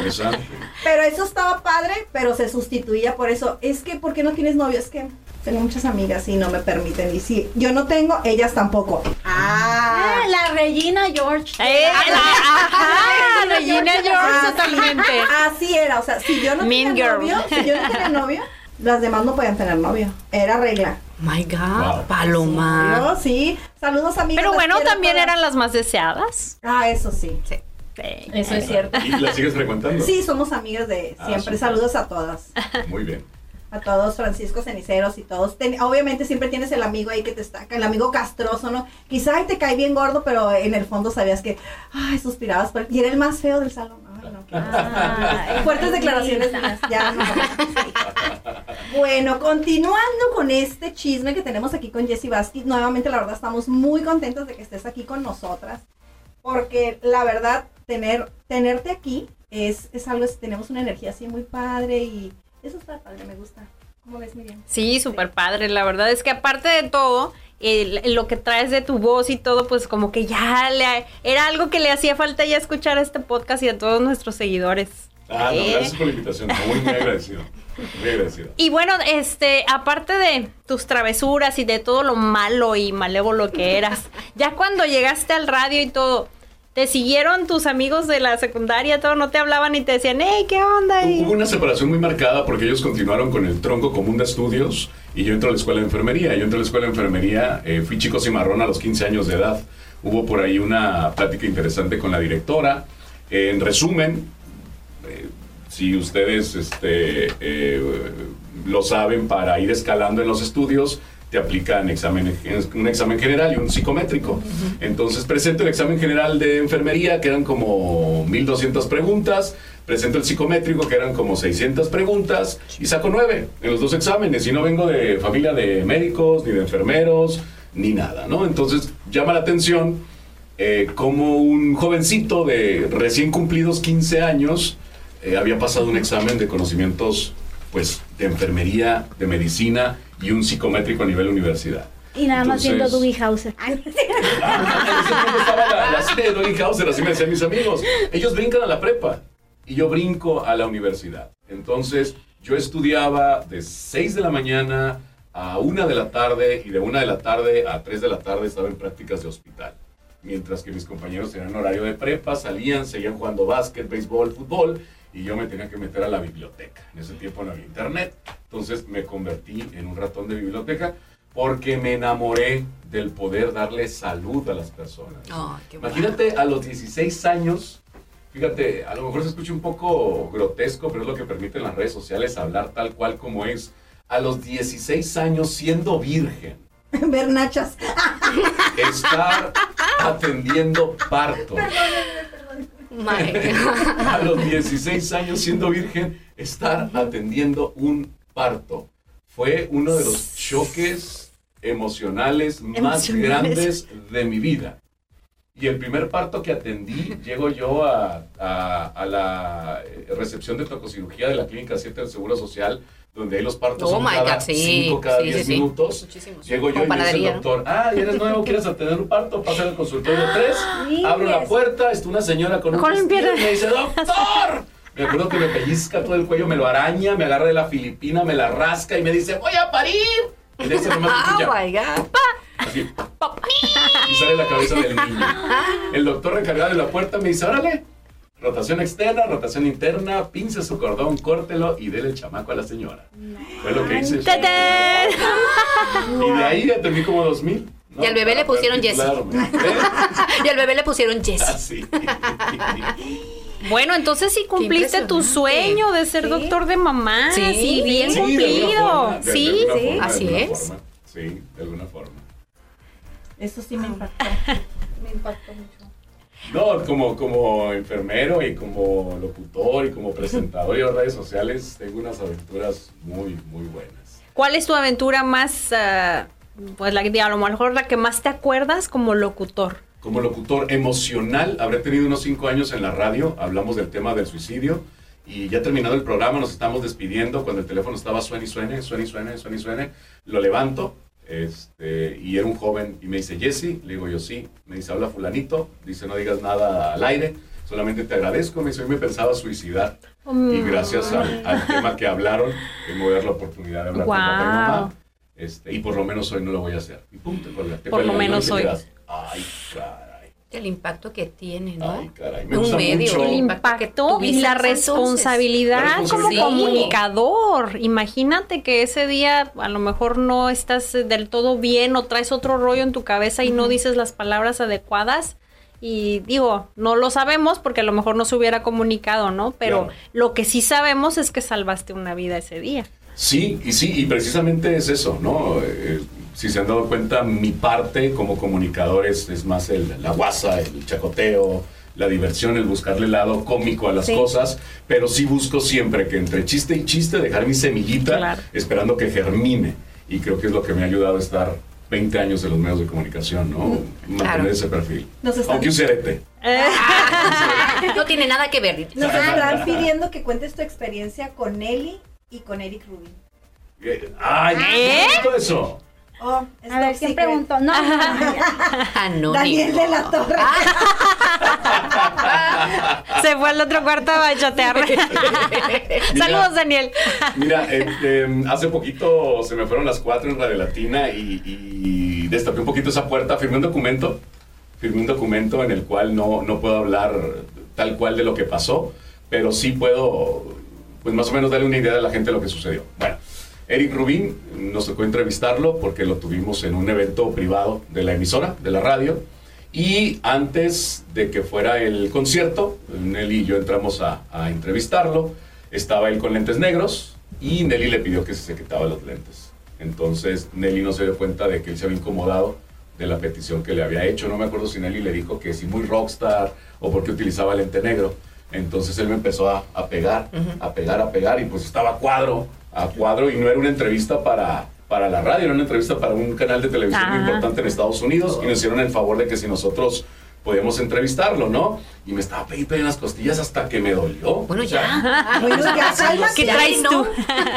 E: Pero eso estaba padre, pero se sustituía por eso. Es que, ¿por qué no tienes novio? Es que tengo muchas amigas y no me permiten. Y si yo no tengo, ellas tampoco. Ah,
D: Ah, la Regina George.
F: Eh, la- ajá, Regina George,
E: Ah,
F: totalmente.
E: Así era, o sea, si yo no
F: Mean
E: tenía
F: girl.
E: novio, si yo no tenía novio, las demás no podían tener novio. Era regla.
B: My God,
C: Wow.
B: Paloma.
E: Sí. Saludos amigas.
F: Pero
E: las
F: bueno, también
E: todas.
F: eran las más deseadas.
E: Ah, eso sí.
B: Sí.
E: Eso es cierto.
C: ¿Y la sigues frecuentando?
E: Sí, somos amigas de
C: Ah,
E: siempre. Saludos a todas.
C: Muy bien.
E: A todos, Francisco Ceniceros y todos. Ten- obviamente siempre tienes el amigo ahí que te está, el amigo castroso, ¿no? Quizá ay, te cae bien gordo, pero en el fondo sabías que, ay, suspirabas, por- y era el más feo del salón. Ay, no,
D: Ay,
E: Fuertes declaraciones mías, ya no. Bueno, continuando con este chisme que tenemos aquí con Jessie Vázquez, nuevamente la verdad estamos muy contentos de que estés aquí con nosotras, porque la verdad, tener, tenerte aquí es, es algo, es- tenemos una energía así muy padre y eso está padre, me gusta. ¿Cómo ves, Miriam?
F: Sí, súper padre. La verdad es que aparte de todo, lo que traes de tu voz y todo, pues como que ya le, era algo que le hacía falta ya escuchar a este podcast y a todos nuestros seguidores.
C: Ah, no,
F: Eh.
C: gracias por la invitación. Muy, muy agradecido. Muy agradecido.
F: Y bueno, este, aparte de tus travesuras y de todo lo malo y malévolo que eras, ya cuando llegaste al radio y todo, ¿te siguieron tus amigos de la secundaria? Todo, no te hablaban y te decían, hey, ¿qué onda?
C: Hubo una separación muy marcada porque ellos continuaron con el tronco común de estudios y yo entro a la escuela de enfermería. Yo entro a la escuela de enfermería, eh, fui chico cimarrón a los 15 años de edad. Hubo por ahí una plática interesante con la directora. Eh, en resumen, eh, si ustedes este, eh, lo saben, para ir escalando en los estudios, te aplican examen, un examen general y un psicométrico. Entonces presento el examen general de enfermería, que eran como 1200 preguntas. Presento el psicométrico, que eran como 600 preguntas, y saco 9 en los dos exámenes. Y no vengo de familia de médicos, ni de enfermeros, ni nada, ¿no? Entonces llama la atención eh, como un jovencito de recién cumplidos 15 años eh, había pasado un examen de conocimientos pues de enfermería, de medicina y un psicométrico a nivel universidad.
D: Y nada más viendo Dewey Hauser.
C: Ah, estaba la, la serie de Hauser, así me decían mis amigos. Ellos brincan a la prepa y yo brinco a la universidad. Entonces, yo estudiaba de 6 de la mañana a 1 de la tarde y de 1 de la tarde a 3 de la tarde estaba en prácticas de hospital. Mientras que mis compañeros tenían horario de prepa, salían, seguían jugando básquet, béisbol, fútbol y yo me tenía que meter a la biblioteca. En ese tiempo no había internet. Entonces me convertí en un ratón de biblioteca porque me enamoré del poder darle salud a las personas.
B: Bueno.
C: Imagínate a los 16 años Fíjate, a lo mejor se escucha un poco grotesco, pero es lo que permiten las redes sociales hablar tal cual como es. A los 16 años siendo virgen,
E: Ver nachas.
C: estar atendiendo parto. A los 16 años siendo virgen, estar atendiendo un parto. Fue uno de los choques emocionales más
F: Emocionales.
C: grandes de mi vida. Y el primer parto que atendí, llego yo a, a- a la recepción de tococirugía de la Clínica 7 del Seguro Social, donde hay los partos
B: Oh
C: cada
B: God, sí,
C: 5, cada
B: sí,
C: 10
B: sí, sí.
C: minutos.
B: Muchísimos.
C: Llego yo y me dice el doctor, ah, ¿y eres nuevo? ¿Quieres atender un parto? Pasa al consultorio 3,
D: Sí,
C: abro la puerta, está una señora con un
F: pierna.
C: y me dice, ¡doctor! Me acuerdo que me pellizca todo el cuello, me lo araña, me agarra de la filipina, me la rasca y me dice, ¡voy a parir! Y de ese nomás se
B: Oh
C: escucha,
B: my God.
C: así, y sale la cabeza del niño. El doctor recargado de la puerta me dice, órale, rotación externa, rotación interna, pince su cordón, córtelo y dele el chamaco a la señora. Fue lo que hice. Y de ahí atendí como dos mil. ¿no?
B: Y al bebé le pusieron Jesse.
C: ¿Eh?
B: Y al bebé le pusieron Jesse.
C: Así.
F: Bueno, entonces sí cumpliste tu sueño de ser
E: Sí.
F: doctor de mamá.
B: Sí,
F: Sí, bien
C: Sí, de
F: cumplido.
C: forma, de- de
F: sí, sí.
C: forma, de
B: Así
C: alguna
B: es.
C: forma. Sí, de alguna forma.
E: Eso sí me impactó. Me impactó mucho.
C: No, como, como enfermero y como locutor y como presentador y en redes sociales, tengo unas aventuras muy, muy buenas.
F: ¿Cuál es tu aventura más, ah, pues la, a lo mejor la que más te acuerdas como locutor?
C: Como locutor emocional, habré tenido unos cinco años en la radio, hablamos del tema del suicidio y ya terminado el programa nos estamos despidiendo cuando el teléfono estaba suene y suene, suene y suene, suene y suene, lo levanto este, y era un joven y me dice, Jesse, le digo yo sí, me dice, habla fulanito, dice, no digas nada al aire, solamente te agradezco, me dice, hoy me pensaba suicidar y gracias al, al tema que hablaron, tengo dar la oportunidad de hablar con papá y mamá. Este, y por lo menos hoy no lo voy a hacer. Y pum, te
F: Por lo menos hoy.
C: Ay, caray.
B: El impacto que tiene, ¿no?
C: Ay, caray. Me
B: Un
C: gusta
B: medio.
C: mucho.
F: El
B: impacto
F: y la responsabilidad,
C: La
F: como comunicador. Imagínate que ese día a lo mejor no estás eh, del todo bien o traes otro rollo en tu cabeza y no dices las palabras adecuadas. Y digo, no lo sabemos porque a lo mejor no se hubiera comunicado, ¿no? Pero
C: Claro.
F: lo que sí sabemos es que salvaste una vida ese día.
C: Sí, y sí, y precisamente es eso, ¿no? Eh, si se han dado cuenta, mi parte como comunicador es, es más el, la guasa, el chacoteo, la diversión, el buscarle el lado cómico a las
F: Sí.
C: cosas, pero sí busco siempre que entre chiste y chiste dejar mi semillita
F: Claro.
C: esperando que germine. Y creo que es lo que me ha ayudado a estar 20 años en los medios de comunicación, ¿no? Mantener
B: claro.
C: ese perfil. Aunque use arete.
B: No tiene nada que ver.
E: Nos están pidiendo que cuentes tu experiencia con Nelly y con Eric Rubin.
C: Eh, ¡Ay!
F: ¿Eh?
C: ¿qué es eso?
E: Oh, es
D: A ver, ¿quién preguntó? No, no.
E: Daniel de la Torre.
F: Se fue al otro cuarto a bachotear. Saludos, Daniel.
C: Mira, eh, eh, hace poquito se me fueron las cuatro en Radio Latina y, y destapé un poquito esa puerta, firmé un documento, firmé un documento en el cual no, no puedo hablar tal cual de lo que pasó, pero sí puedo, pues más o menos darle una idea a la gente de lo que sucedió. Bueno, Eric Rubín, nos tocó entrevistarlo porque lo tuvimos en un evento privado de la emisora, de la radio, y antes de que fuera el concierto, Nelly y yo entramos a, a entrevistarlo. Estaba él con lentes negros y Nelly le pidió que se quitaba los lentes. Entonces Nelly no se dio cuenta de que él se había incomodado de la petición que le había hecho. No me acuerdo si Nelly le dijo que si muy rockstar o porque utilizaba lente negro. Entonces él me empezó a, a pegar, a pegar, a pegar y pues estaba cuadro, a cuadro y no era una entrevista para, para la radio, era una entrevista para un canal de televisión muy importante en Estados Unidos y nos hicieron el favor de que si nosotros podíamos entrevistarlo, ¿no? Y me estaba pegando en las costillas hasta que me dolió.
B: Bueno,
C: O sea,
B: ya.
E: Bueno, ya.
F: ¿Qué traes tú?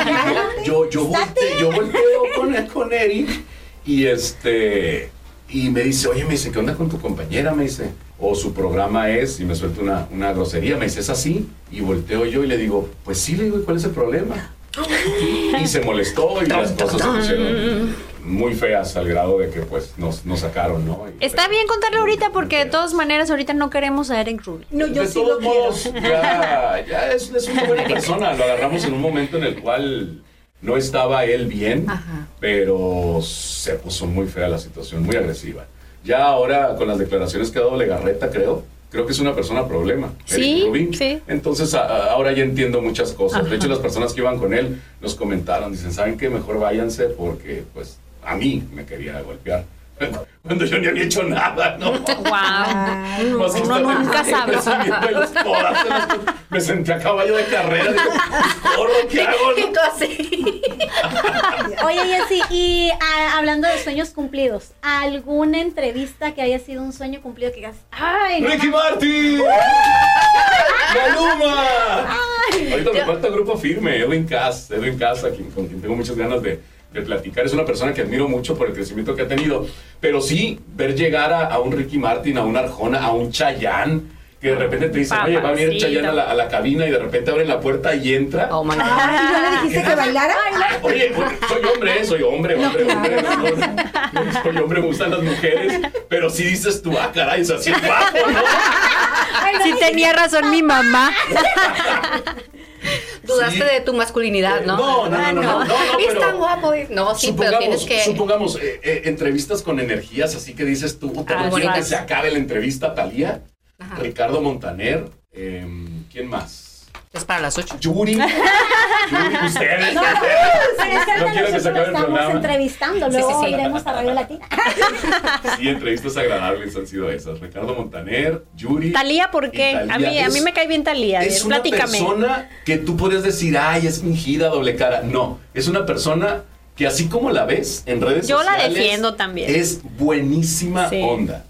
C: Yo, yo, volteo, yo volteo con, con Eric y este y me dice, oye, me dice, ¿qué onda con tu compañera? Me dice, o su programa es, y me suelta una, una grosería, me dice, ¿es así? Y volteo yo y le digo, pues sí, le digo, ¿y cuál es el problema? Y se molestó y las cosas se pusieron muy feas al grado de que pues nos, nos sacaron, ¿no? Y-
F: Está bien contarlo ahorita porque de todas maneras ahorita no queremos a Eric Rubin.
E: No, yo
C: de
E: sí lo
C: todos
E: quiero.
C: modos, ya, ya es, es una buena persona. Lo agarramos en un momento en el cual no estaba él bien,
B: Ajá.
C: pero se puso muy fea la situación, muy agresiva. Ya ahora, con las declaraciones que ha dado Legarreta, creo, creo que es una persona problema.
F: Sí,
C: Rubin.
F: sí.
C: Entonces a- ahora ya entiendo muchas cosas. De hecho, las personas que iban con él nos comentaron, dicen, ¿saben qué? Mejor váyanse porque pues a mí me quería golpear. Cuando yo ni había hecho nada, ¿no?
F: Wow.
C: Más que
F: Uno
C: estar
F: nunca sabe.
C: los codazos. Me senté a caballo de carrera. Digo, corro, ¿qué hago?
B: Y
C: no?
B: tú así.
D: Oye, Jessy, y ah, hablando de sueños cumplidos, ¿alguna entrevista que haya sido un sueño cumplido que digas, ay, no
C: ¡Ricky Martin! ¡Maluma! Ahorita me falta grupo firme, Edwin Cass, Edwin Cass, a quien- con quien tengo muchas ganas de, de platicar. Es una persona que admiro mucho por el crecimiento que ha tenido. Pero sí, ver llegar a, a un Ricky Martin, a un Arjona, a un Chayanne, que de repente te dicen, oye, va a venir. Chayanne a la, a la cabina y de repente abren la puerta y entra.
B: Oh my God.
E: Ay, ¿no le dijiste que bailara?
C: Oye, oye, soy hombre, eh, soy hombre, hombre, hombre. no, no, soy hombre, me gustan las mujeres. Pero si dices tú, ah, caray, sí es guapo, ¿no?
F: Sí tenía razón mi mamá.
B: Dudaste
C: Sí.
B: de tu masculinidad, ¿no?
C: No, no, no, no, no, no, no,
B: Es tan guapo. No, sí, pero tienes que.
C: supongamos eh, eh, entrevistas con energías, así que dices tú, puta,
F: Ah,
C: que se acabe la entrevista, Talía. Ricardo Montaner, em, ¿quién más?
B: Es para las 8.
C: Yuri. Yuri, ustedes.
D: No, no, es que
C: No quiero que se
D: nosotros
C: acabe el
D: estamos
C: programa.
D: entrevistando,
B: Sí,
D: luego
B: sí, sí.
D: iremos a Radio Latina.
C: Sí, entrevistas agradables han sido esas. Ricardo Montaner, Yuri.
F: Talía, ¿por qué? A mí, a mí
C: Es-
F: me cae bien Talía.
C: Es una
F: Platícame.
C: persona que tú podrías decir, ay, es fingida, doble cara. No, es una persona que así como la ves en redes
F: Yo la
C: sociales.
F: defiendo también.
C: Es buenísima
F: Sí.
C: onda.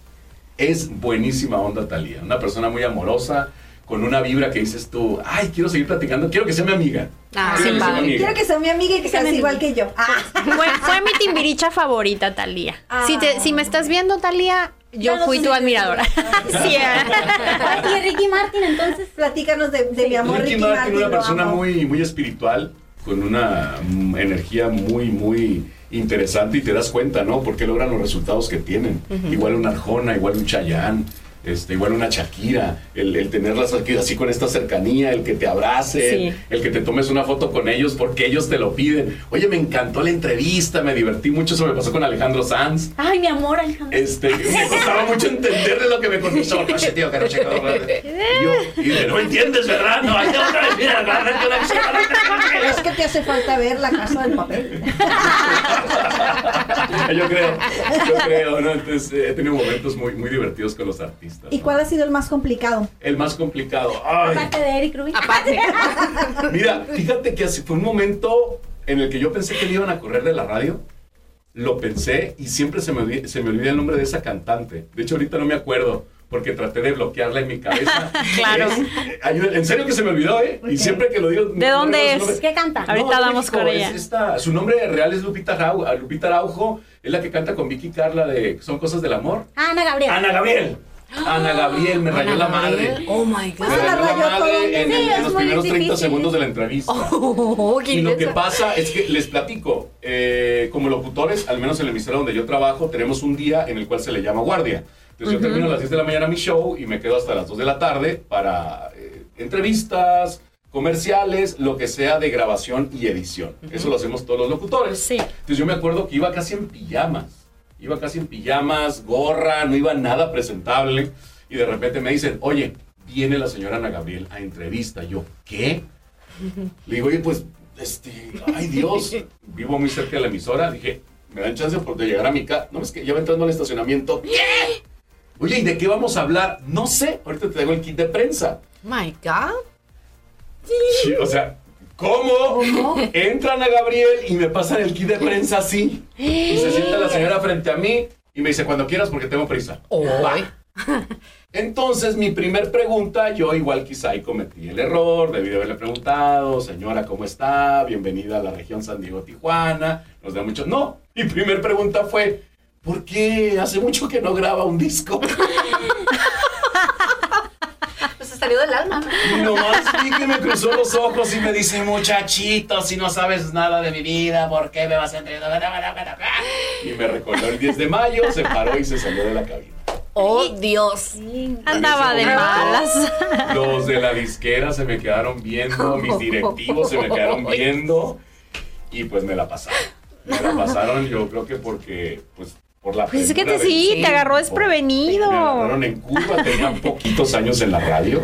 C: Es buenísima onda, Talía. Una persona muy amorosa, con una vibra que dices tú, ay, quiero seguir platicando, quiero que sea mi amiga.
B: Ah,
C: Quiero
B: sí,
C: que sea mi amiga.
E: Quiero que sea mi amiga y que
D: sea
E: seas igual
D: amiga.
E: que yo. Ah,
F: Fue, fue mi timbiricha favorita, Talía. Si, te- si me estás viendo, Talía, yo fui tu admiradora. sí, ¿eh?
D: y Ricky Martin, entonces,
E: platícanos de, de mi amor
C: Ricky
E: Ricky,
C: Martin,
E: Martin.
C: una persona
E: amo.
C: muy, muy espiritual, con una mm, energía muy, muy interesante y te das cuenta, ¿no? Porque logran los resultados que tienen. Igual una Arjona, igual un Chayán, este, igual una Shakira, el, el tenerlas aquí así con esta cercanía, el que te abracen,
F: Sí.
C: el que te tomes una foto con ellos porque ellos te lo piden. Oye, me encantó la entrevista, me divertí mucho, eso me pasó con Alejandro Sanz.
D: ay, mi amor, Alejandro.
C: Este, me costaba mucho entenderle lo que me contestó. Oye, tío, que no sé qué". Y yo, y de, no entiendes, ¿verdad? No, ahí no sé qué".
E: Es que te hace falta ver la casa del papel.
C: yo creo, yo creo, ¿no? Entonces eh, he tenido momentos muy, muy divertidos con los artistas.
E: ¿Y
C: ¿no?
E: cuál ha sido el más complicado?
C: El más complicado. Ay,
D: Aparte de Eric Rubin.
B: Aparte.
C: mira, fíjate que así fue un momento en el que yo pensé que le iban a correr de la radio. Lo pensé y siempre se me, olvida, se me olvida el nombre de esa cantante. De hecho, ahorita no me acuerdo porque traté de bloquearla en mi cabeza.
F: Claro.
C: Es- en serio que se me olvidó, ¿eh? Y
E: Ok.
C: siempre que lo digo...
F: ¿De dónde
C: recuerdo su
F: es?
D: ¿Qué canta?
F: Ahorita
C: de
F: damos
C: México,
F: con
C: es
F: ella.
C: esta- su nombre real es Lupita, Arau- Lupita Araujo. Es la que canta con Vicky Carla de Son Cosas del Amor.
D: Ana Gabriel.
C: Ana Gabriel. Ana Gabriel, me rayó la madre.
B: Oh my
E: Pues
C: Me rayó la madre
E: el
C: en,
E: día.
C: en- los primeros 30
D: difícil.
C: segundos de la entrevista.
B: Oh,
C: Y lo que pasa es que les platico, eh, como locutores, al menos en la emisora donde yo trabajo, tenemos un día en el cual se le llama guardia. Entonces yo termino a las 10 de la mañana mi show y me quedo hasta las 2 de la tarde para eh, entrevistas, comerciales, lo que sea de grabación y edición. Eso lo hacemos todos los locutores.
F: Sí.
C: Entonces yo me acuerdo que iba casi en pijamas. Iba casi en pijamas, gorra, no iba nada presentable. Y de repente me dicen, oye, viene la señora Ana Gabriel a entrevista. Yo, ¿qué? Le digo, oye, pues, este, ay Dios, vivo muy cerca de la emisora. Dije, me dan chance por de llegar a mi casa. No, es que ya va entrando al estacionamiento. ¿Qué? Oye, ¿y de qué vamos a hablar? No sé, ahorita te traigo el kit de prensa.
B: My God.
C: Sí, o sea, ¿cómo? Entran a Gabriel y me pasan el kit de prensa así. Y se sienta la señora frente a mí y me dice, cuando quieras porque tengo prisa. Va. Entonces, mi primer pregunta, yo igual quizá ahí cometí el error, debí de haberle preguntado, señora, ¿cómo está? Bienvenida a la región San Diego-Tijuana. Nos da mucho... No, mi primer pregunta fue, ¿por qué hace mucho que no graba un disco?
B: Salió del alma.
C: Y nomás vi que me cruzó los ojos y me dice, muchachito, si no sabes nada de mi vida, ¿por qué me vas a entrenar? Y me recordó el 10 de mayo, se paró y se salió de la cabina.
B: Oh, Dios.
F: Andaba de malas.
C: Los de la disquera se me quedaron viendo, mis directivos se me quedaron viendo y pues me la pasaron. Me la pasaron yo creo que porque pues por la
F: Pues es que te sí, te agarró
C: Me
F: desprevenido.
C: agarraron en curva, tenía poquitos años en la radio.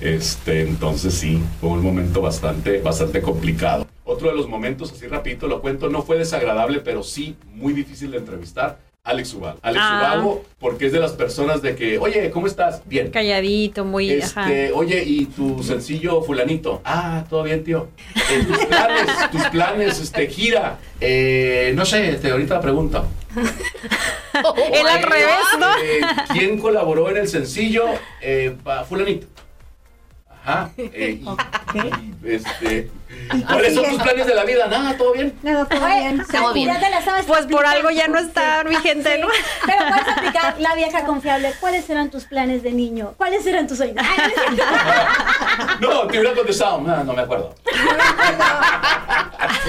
C: Este, entonces sí, fue un momento bastante, bastante complicado. Otro de los momentos, así rapidito lo cuento, no fue desagradable, pero sí muy difícil de entrevistar. Alex Ubago. Alex
F: Ah.
C: Ubago, porque es de las personas de que, oye, ¿cómo estás? Bien.
F: Calladito, muy. ajá.
C: Este, oye, ¿y tu sencillo fulanito? Ah, todo bien, tío. Eh, tus planes, tus planes, este, gira. Eh, no sé, este, ahorita pregunto.
F: Él al revés, ¿no?
C: Eh, ¿Quién colaboró en el sencillo? Eh, fulanito. Ajá. eh, y, y, este, ¿Cuáles son tus planes de la vida? Nada, todo bien.
E: Nada, todo bien.
B: Estamos bien.
D: ya te la sabes.
F: Pues por algo ya no está vigente, ¿no?
D: Pero puedes aplicar la vieja confiable. ¿Cuáles eran tus planes de niño? ¿Cuáles eran tus sueños? No
C: te hubiera contestado. No, no me acuerdo.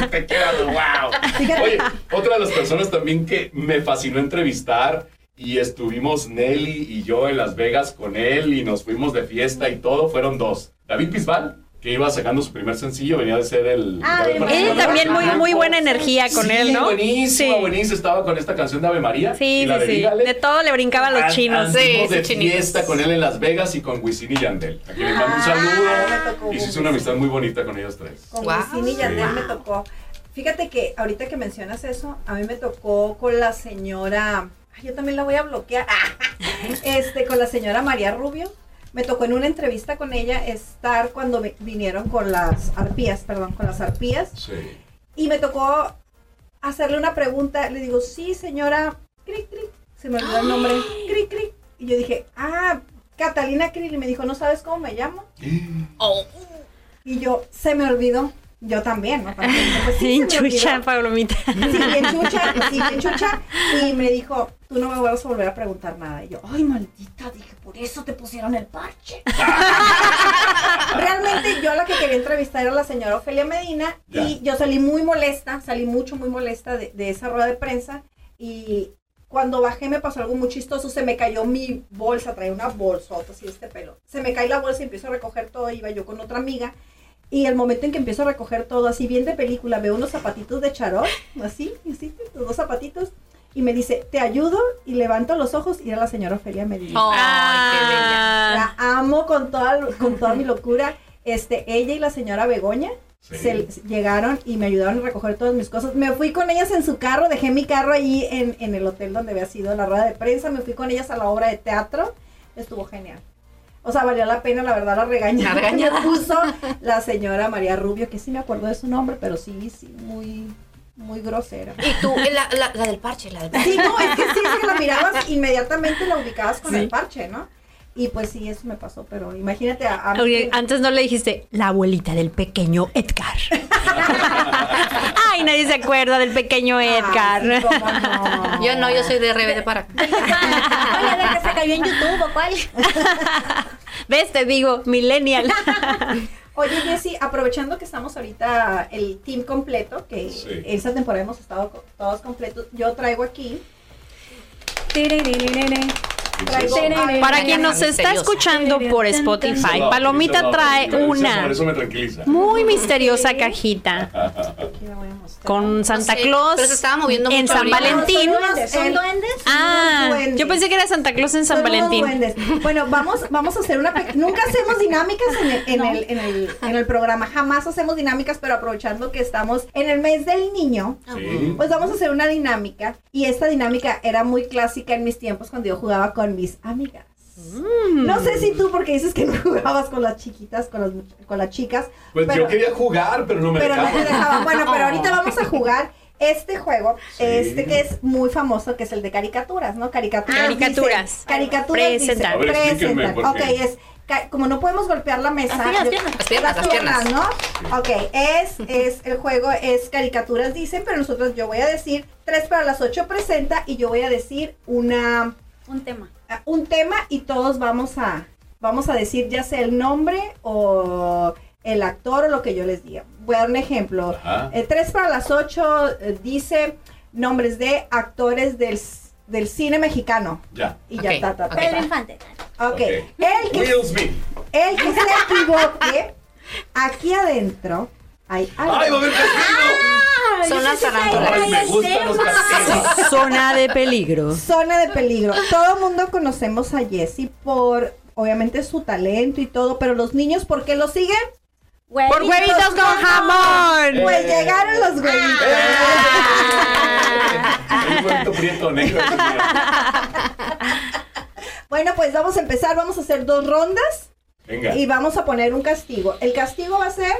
C: te quedas, wow. Oye, otra de las personas también que me fascinó entrevistar y estuvimos Nelly y yo en Las Vegas con él y nos fuimos de fiesta y todo, fueron dos. David Bisbal, que iba sacando su primer sencillo, venía de ser el...
D: Ah, Él
F: también muy, muy buena energía con
C: Sí,
F: él, ¿no?
C: buenísima,
F: Sí.
C: buenísima. Estaba con esta canción de Ave María.
F: Sí,
C: y la
F: sí,
C: de
F: sí.
C: Dígale.
F: De todo le brincaban los chinos.
B: Sí,
C: de fiesta con él en Las Vegas y con Wisin y Yandel. Aquí les mando un
E: me
C: saludo. Y se hizo una amistad muy bonita con ellos tres.
E: Con
B: Wow.
E: Wisin y Yandel
C: Sí.
E: me tocó. Fíjate que ahorita que mencionas eso, a mí me tocó con la señora, yo también la voy a bloquear, este, con la señora María Rubio. Me tocó en una entrevista con ella estar cuando vi- vinieron con las arpías, perdón, con las arpías.
C: Sí.
E: Y me tocó hacerle una pregunta. Le digo, sí, señora, cric, cric. Se me olvidó el nombre, cric, cric. Y yo dije, ah, Catalina Krill. Y me dijo, ¿no sabes cómo me llamo?
B: Oh.
E: Y yo, se me olvidó. Yo también, ¿no? Pues sí,
F: chucha, palomita.
E: Sí, bien chucha, sí, bien chucha. Y me dijo, tú no me vas a volver a preguntar nada. Y yo, ay, maldita, dije, por eso te pusieron el parche. Realmente yo la que quería entrevistar era la señora Ofelia Medina.
C: Ya.
E: Y yo salí muy molesta, salí mucho, muy molesta de, de esa rueda de prensa. Y cuando bajé me pasó algo muy chistoso. Se me cayó mi bolsa, traía una bolsota así, este pelo. Se me cae la bolsa y empiezo a recoger todo. Iba yo con otra amiga. Y el momento en que empiezo a recoger todo, así bien de película, veo unos zapatitos de charol, así, así, los dos zapatitos, y me dice, ¿te ayudo? Y levanto los ojos y era la señora Ofelia Medina.
B: Ay, qué bella.
F: Ah,
E: La amo con toda, con toda mi locura. Este, ella y la señora Begoña
C: Sí.
E: se, llegaron y me ayudaron a recoger todas mis cosas. Me fui con ellas en su carro, dejé mi carro ahí en, en el hotel donde había sido la rueda de prensa, me fui con ellas a la obra de teatro. Estuvo genial. O sea, valió la pena, la verdad, la regañada,
B: La
E: que me
B: regañada.
E: puso la señora María Rubio, que sí me acuerdo de su nombre, pero sí, sí, muy, muy grosera.
B: Y tú, la, la, la del parche, la del parche.
E: Sí, no, es que sí, que la mirabas, inmediatamente la ubicabas con el parche, ¿no? Y pues sí, eso me pasó, pero imagínate a, a
F: Oye, antes no le dijiste la abuelita del pequeño Edgar. Ay, nadie se acuerda del pequeño Edgar.
E: Ay, no.
B: Yo no, yo soy de RBD para.
D: Oye, de que se cayó en YouTube o cuál.
F: ¿Ves? Te digo, millennial.
E: Oye, Jessy, aprovechando que estamos ahorita el team completo, que
C: Sí.
E: esta temporada hemos estado todos completos, yo traigo aquí.
F: Para quien nos está escuchando por Spotify, Palomita trae una muy misteriosa cajita con Santa Claus en San. Valentín.
E: Son
D: ¿Duendes?
F: Ah, yo pensé que era Santa Claus en San Valentín.
E: Bueno, vamos, vamos a hacer una. Nunca hacemos dinámicas en el, en, el, en, el, en el programa. Jamás hacemos dinámicas, pero aprovechando que estamos en el mes del niño, pues vamos a hacer una dinámica. Y esta dinámica era muy clásica en mis tiempos cuando yo jugaba con mis amigas.
F: Mm.
E: No sé si tú, porque dices que no jugabas con las chiquitas, con las, con las chicas.
C: Pues
E: pero,
C: yo quería jugar, pero no me
E: pero no
C: dejaban.
E: te dejaban. Bueno, pero ahorita vamos a jugar este juego,
C: Sí.
E: este que es muy famoso, que es el de caricaturas, ¿no? Caricaturas.
F: Caricaturas.
E: dice- caricaturas. dice,
F: Presentan.
C: Ver,
E: Ok, es. Como no podemos golpear la mesa.
D: Las piernas.
B: Las piernas, las piernas.
E: ¿no? Ok, es, es, el juego es caricaturas, dicen, pero nosotros, yo voy a decir, tres para las ocho presenta, y yo voy a decir una,
D: Un tema.
E: Un tema y todos vamos a vamos a decir ya sea el nombre o el actor o lo que yo les diga. Voy a dar un ejemplo. Eh, tres para las ocho eh, dice nombres de actores del, del cine mexicano.
C: Ya.
E: Y ya está, ta, ta.
D: Pedro Infante.
E: Ok. El, que,
C: Will Smith.
E: el que se equivoque, aquí adentro hay algo.
C: ¡Ay, va a haber!
B: Son las tarántulas.
C: Me gustan los.
F: Zona de peligro.
E: Zona de peligro. Todo el mundo conocemos a Jessie por, obviamente, su talento y todo, pero los niños, ¿por qué lo siguen?
F: Por huevitos con jamón.
E: Pues
C: Eh.
E: llegaron los huevitos.
C: Un huevito prieto negro.
E: Bueno, pues vamos a empezar. Vamos a hacer dos rondas
C: Venga.
E: y vamos a poner un castigo. El castigo va a ser,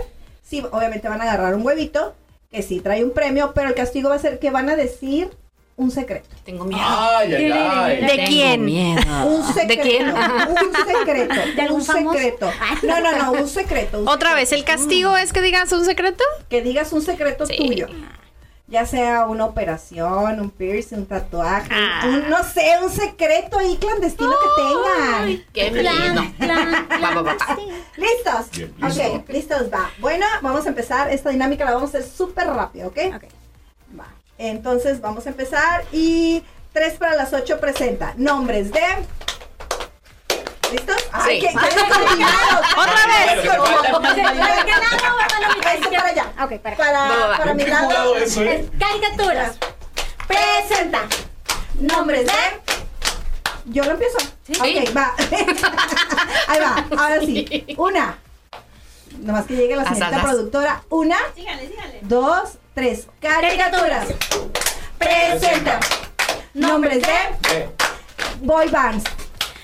E: sí, obviamente van a agarrar un huevito, que sí trae un premio, pero el castigo va a ser que van a decir un secreto.
B: Tengo miedo.
C: Ay, ay, ay.
F: ¿De
B: Tengo
F: quién?
B: miedo.
E: Un secreto.
B: ¿De quién?
E: Un secreto.
D: ¿De algún
E: un
D: famoso?
E: secreto. No, no, no, un secreto. un
F: Otra
E: secreto.
F: vez, ¿el castigo es que digas un secreto?
E: Que digas un secreto
B: Sí.
E: tuyo. Ya sea una operación, un piercing, un tatuaje,
F: Ah.
E: un, no sé, un secreto ahí clandestino que tengan.
B: Qué miedo.
D: Plan, plan,
B: Va, va, va.
D: plan, sí.
E: ¿Listos?
C: Bien, listo.
E: Ok, listos, va. Bueno, vamos a empezar. Esta dinámica la vamos a hacer súper rápido, ¿ok?
D: Ok.
E: Va. Entonces vamos a empezar y 3 para las 8 presenta nombres de... ¿Listos? Ay,
B: Sí.
E: que-.
F: Otra vez.
D: Sí, ¿para qué lado va para
E: Este allá.
D: Ok, para.
E: Para,
B: Va, va, va.
E: para mi lado.
C: ¿eh?
D: Caricaturas.
E: Presenta. Nombres de... Yo lo empiezo. Ok, va. Ahí va. Ahora sí. Una. Nomás que llegue la señorita productora. Una,
D: Sígale, sígale.
E: dos, tres. Caricaturas. Presenta. Nombres de
C: Eh,
E: boy bands.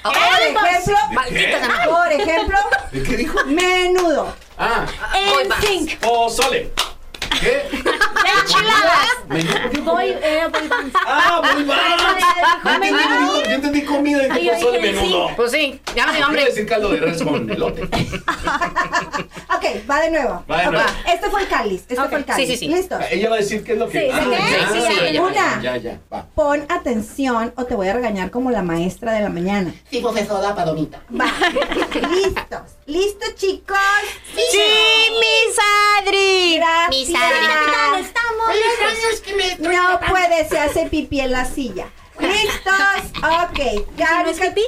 B: Oh,
E: Por ejemplo,
B: Maldita sea.
E: por ejemplo,
C: ¿De qué dijo?
E: menudo.
C: Ah,
B: Voy,
D: En
B: va.
D: sync.
C: pozole. ¿Qué?
B: Enchiladas.
C: ¿Me dijo por qué?
D: Voy, eh, voy.
C: Ah, muy mal.
D: Menudo.
C: Comida y dije, menudo.
B: Pues sí, ya me dio
C: Quiero
B: hambre.
C: decir caldo de res con elote.
E: Ok, va de nuevo.
C: Va de.
E: Este fue el cáliz. Este fue el cáliz.
B: sí, sí, sí.
E: ¿Listos?
C: Ella va a decir qué es lo que.
D: Sí,
C: Ah,
D: sí,
B: sí, sí,
E: Una.
C: Ya, ya, va.
E: Pon atención o te voy a regañar como la maestra de la mañana.
G: Sí, profesora Palomita.
E: Va. Listos. ¿Listos, chicos?
F: Sí, Miss Adri.
E: Gracias.
B: Adri.
D: Estamos.
G: es que me
E: No puede, se hace pipí en la silla. ¿Listos? Ok.
D: no es pipí?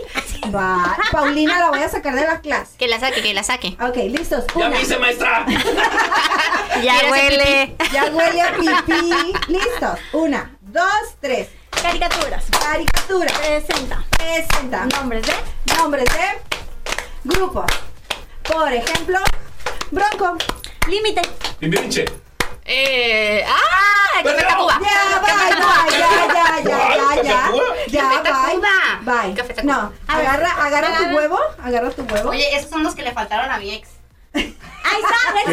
E: Va. Paulina la voy a sacar de la clase.
B: Que la saque, que la saque.
E: Ok, listos.
C: Ya
E: Una.
C: me hice maestra.
F: Ya huele.
E: Ya huele a pipí. Listos. Una, dos, tres.
D: Caricaturas.
E: Caricatura.
D: Presenta.
E: Presenta.
D: Nombres de.
E: Nombres de grupos. Por ejemplo, Bronco.
D: Límite.
B: Eh. ¡Ah! ¡Café
C: Pero-
B: Tacuba!
E: Ya, bye, bye, ya, ya, ya, ya, ya.
C: ¿Tacuba?
E: Ya,
B: Café Tacuba.
E: bye. Bye.
B: Café Tacuba.
E: No, agarra, agarra tu huevo, agarra tu huevo.
B: Oye, esos son los que le faltaron a mi ex.
D: Ahí está. ese.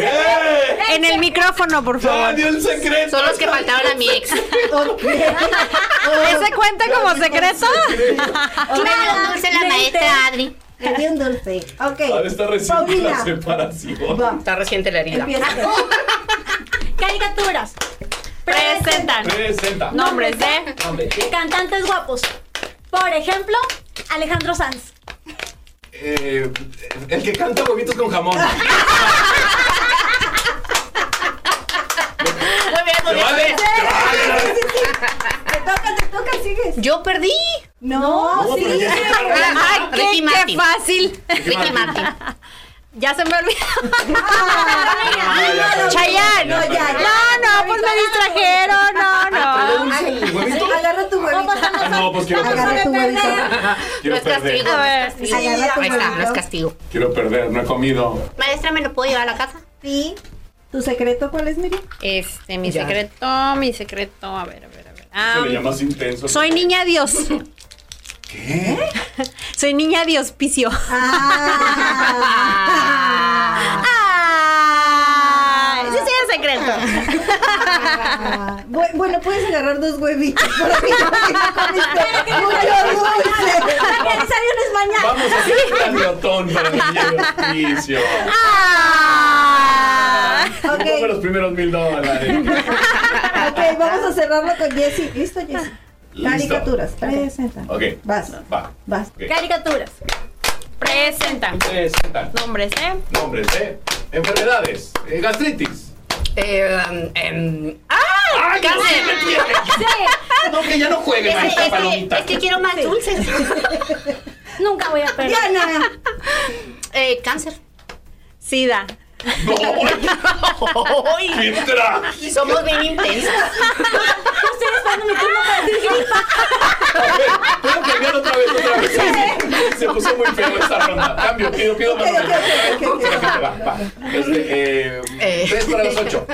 C: ¿Qué?
F: En el micrófono, por favor.
C: dio el secreto.
B: Son los que faltaron a mi ex.
F: ¿Ese cuenta como secreto?
B: Claro, dulce la maestra Adri.
E: Le di un dulce. Ok.
C: Ahora está recién la separación.
E: Va,
B: Está reciente la herida.
E: empieza.
D: Caricaturas.
F: Presentan.
C: Presenta.
F: Nombres de.
C: Nombre.
D: Cantantes guapos. Por ejemplo, Alejandro Sanz.
C: Eh, el que canta huevitos con jamón.
B: Muy bien, muy
C: ¿Te
B: bien.
C: vale?
B: bien.
C: ¿Te vale?
E: Te toca, te toca, sigues.
B: Yo perdí.
E: No,
C: No,
E: sí.
F: Ay, qué, qué fácil.
B: Ricky Martin.
F: Ya se me olvidó.
C: Ah, ya,
F: Chayanne.
E: No, ya, ya.
F: No, no, pues me distrajeron. No,
C: ¿Pero
F: no.
C: el huevito?
E: Agarra tu huevito.
C: Ah, no, pues quiero
E: Agarra
C: perder.
E: tu huevito.
B: No
C: Quiero
B: es castigo.
C: perder.
F: A
B: no
F: ver.
B: es castigo.
E: Agarra tu
B: Ahí está, no es castigo.
C: Quiero perder, no he comido.
B: Maestra, ¿me lo puedo llevar a la casa?
E: Sí. ¿Tu secreto cuál es, Miriam?
F: Este, mi secreto, mi secreto. A ver, a ver, a ver.
C: Se
F: Ah,
C: le llama más intenso.
F: soy niña Dios.
C: ¿Qué?
F: Soy niña Dios Picio.
E: Ah.
F: Ay, ese sí es secreto.
E: Ah, bu- Bueno, puedes agarrar dos huevitos. Para que no comiste mucho dulce.
D: Aniversario no es mañana.
C: Vamos a hacer un cambiotón para el niño hospicio.
F: Ah.
E: Ok,
C: Ponme los primeros mil dólares.
E: ok, vamos a cerrarlo con Jessie. ¿Listo, Jessie?
C: Listo.
E: Caricaturas. Presenta.
C: Ok.
E: Vas,
C: Va.
E: vas.
D: Caricaturas.
F: Presentan.
C: Presentan.
F: Nombres, ¿eh?
C: Nombres de enfermedades. Eh, gastritis.
B: Eh, um, em, ¡Ah!
C: ¡Ay, no,
B: Cáncer.
C: sí! No, que ya no juegue,
B: Es, que-
C: maestra
B: es que, es que quiero más dulces.
D: Nunca voy a perder.
E: Diana.
B: Eh, cáncer.
F: Sida.
C: ¡Qué traje!
B: Somos bien intensas.
D: Estoy esperando mi turno para decir.
C: A ver, ¿puedo cambiar otra vez, otra vez? Sí, Se puso muy feo esta ronda. Cambio, pido, pido más. Este, eh,
B: Eh.
C: tres para las ocho.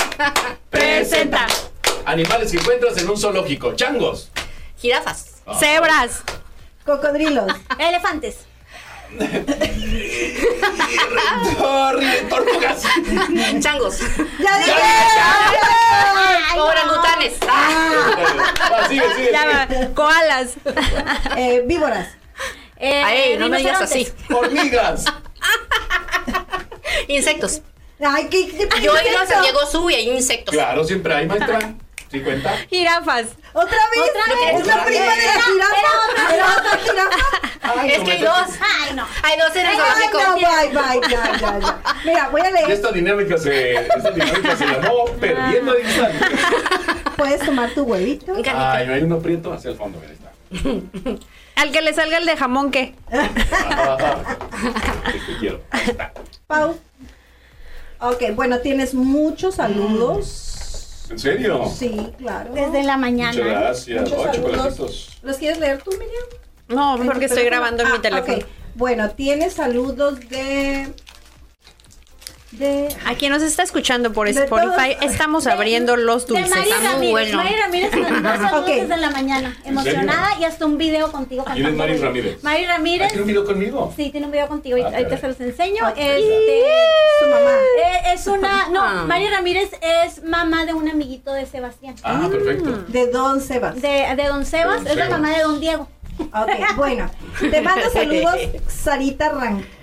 F: Presenta.
C: Animales que encuentras en un zoológico. Changos.
B: Jirafas.
F: Cebras.
E: Cocodrilos.
D: Elefantes.
C: Tortugas.
B: Changos.
E: ¡Ya dije!
B: Orangutanes.
C: Va, sigue, sigue,
F: Ya
C: sigue.
F: va. Koalas.
E: Eh, víboras.
D: Eh,
B: Ay, no me digas así.
C: Hormigas.
B: Insectos.
E: Ay, ¿qué, qué
B: Yo he ido a? San Diego Sur y hay insectos.
C: Claro, siempre hay, maestra. ¿Sí cuenta?
F: Jirafas.
E: ¿Otra vez?
B: ¿Otra vez?
E: ¿Es la prima de la jirafa? ¿Era otra jirafa?
C: Ay,
B: Es que hay dos.
D: Ay, no.
B: Hay dos en el
E: Ay, no,
B: zoológico.
E: bye, bye, ya, ya, ya. Mira, voy a leer.
C: esta dinámica se, esta dinámica se llamó Perdiendo el Instante.
E: Puedes tomar tu huevito.
C: Ay, no hay uno prieto hacia el fondo, mira, ahí está.
F: Al que le salga el de jamón, ¿qué?
C: Te quiero. Ahí está.
E: Pau. Ok, bueno, tienes muchos saludos.
C: ¿En serio?
E: Sí, claro.
D: Desde la mañana.
C: Muchas gracias.
E: Muchos
C: Oh, chocolatitos.
E: ¿Los quieres leer tú, Miriam?
F: No,
E: ¿En tu
F: porque estoy grabando en mi
E: Ah,
F: teléfono.
E: ok. Bueno, tienes saludos de. De.
F: A quien nos está escuchando por
E: De
F: Spotify,
E: todos-
F: estamos abriendo los
D: De
F: dulces.
B: Está muy
D: Ramírez.
B: bueno.
D: Mari Ramírez nos mandó saludos
E: Ok.
D: desde la mañana. Emocionada y hasta un video contigo
C: ¿Quién es. Mari Ramírez?
D: Mari
C: ¿Ah,
D: Ramírez.
C: ¿Tiene un video conmigo?
D: Sí, tiene un video contigo.
C: Ah,
D: Ahorita se los enseño.
E: Ok.
D: Este.
E: Su mamá.
D: eh, es una. No,
B: Ah.
D: Mari Ramírez es mamá de un amiguito de Sebastián.
C: Ah, perfecto.
E: De Don Sebas.
D: De, de Don Sebas,
C: Don
D: es la mamá de Don Diego.
E: Ok, bueno. Te mando saludos Sarita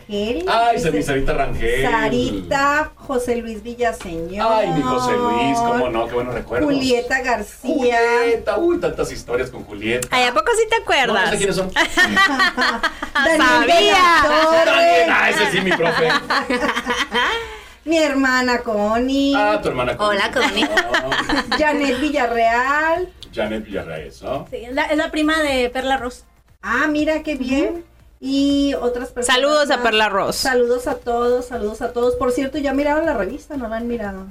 E: Rangel.
C: Ay, Sarita Rangel.
E: Sarita, José Luis Villaseñor.
C: Ay, mi José Luis, cómo no, qué buenos recuerdos.
E: Julieta García.
C: Julieta, uy, tantas historias con Julieta.
F: Ay, ¿a poco sí te
C: No, no sé
F: acuerdas?
C: quiénes son.
E: Daniel
C: ah, ese sí, mi profe.
E: Mi hermana Connie.
C: Ah, tu hermana.
B: Hola, Connie.
C: Oh,
E: Janet Villarreal.
C: Janet Villarreal, ¿no?
D: Sí, es la, es la prima de Perla Ross.
E: Ah, mira qué bien. Y otras personas.
F: Saludos a. Perla Ross.
E: Saludos a todos, saludos a todos. Por cierto, ya miraron la revista, no la han mirado.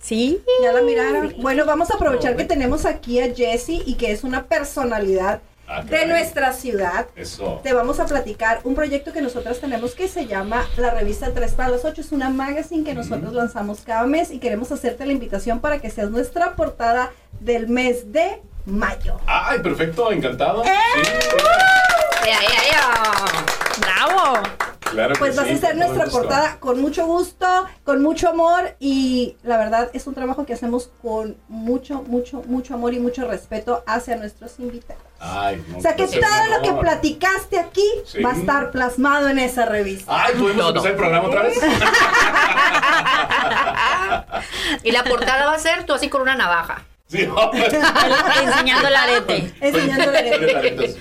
F: Sí.
E: Ya la miraron. Bueno, vamos a aprovechar que tenemos aquí a Jessie y que es una personalidad
C: Ah,
E: de nuestra ciudad.
C: Eso.
E: Te vamos a platicar un proyecto que nosotros tenemos que se llama La Revista 3 para las 8. Es una magazine que nosotros lanzamos cada mes y queremos hacerte la invitación para que seas nuestra portada del mes de mayo.
C: Ay, perfecto, encantado.
E: ¡Eh!
C: Sí,
B: Ea, ea, ea.
F: Bravo.
C: claro
E: Pues vas
C: sí,
E: a
C: todo
E: nuestra portada con mucho gusto, con mucho amor y la verdad es un trabajo que hacemos con mucho, mucho, mucho amor y mucho respeto hacia nuestros invitados.
C: Ay, no,
E: O sea que
C: pues, es
E: todo lo que platicaste aquí
C: Sí.
E: va a estar plasmado en esa revista.
C: Ay, ¿podemos empezar el programa otra vez?
B: Y la portada va a ser tú así con una navaja.
C: Sí.
F: Enseñando el arete.
E: Enseñándole.
C: Tres aretes.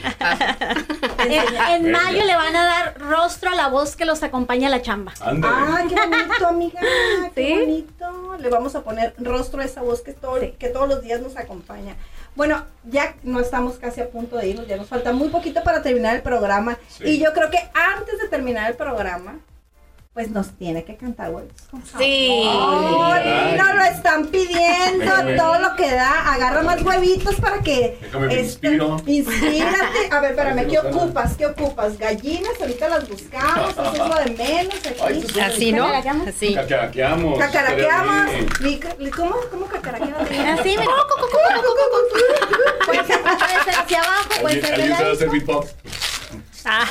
D: En, en mayo le van a dar rostro a la voz que los acompaña a la chamba.
E: ¡Ah, qué bonito, amiga! ¡Qué
D: ¿Sí?
E: bonito! Le vamos a poner rostro a esa voz que, todo, que todos los días nos acompaña. Bueno, ya no estamos casi a punto de irnos, ya nos falta muy poquito para terminar el programa.
C: Sí.
E: Y yo creo que antes de terminar el programa, pues nos tiene que cantar Huevitos con Jamón.
B: Sí.
E: No lo están pidiendo, todo lo que da. Agarra más huevitos para que.
C: Déjame, me
E: este,
C: inspiro.
E: Inspírate. A ver, espérame, ¿qué ocupas? ¿Qué ocupas? Gallinas, ahorita las buscamos, eso es lo de menos. Aquí.
C: Ay,
F: Así, ¿no?
D: Cacaraqueamos.
F: Así.
C: Cacaraqueamos.
E: Cacaraqueamos. ¿Cómo? ¿Cómo cacaraqueamos?
D: Así, mira. Puede ser, puede ser hacia abajo, puede
C: ¿Alguien,
D: ser
C: sabe hacer
D: pegadito.
C: beatbox?
F: Ah.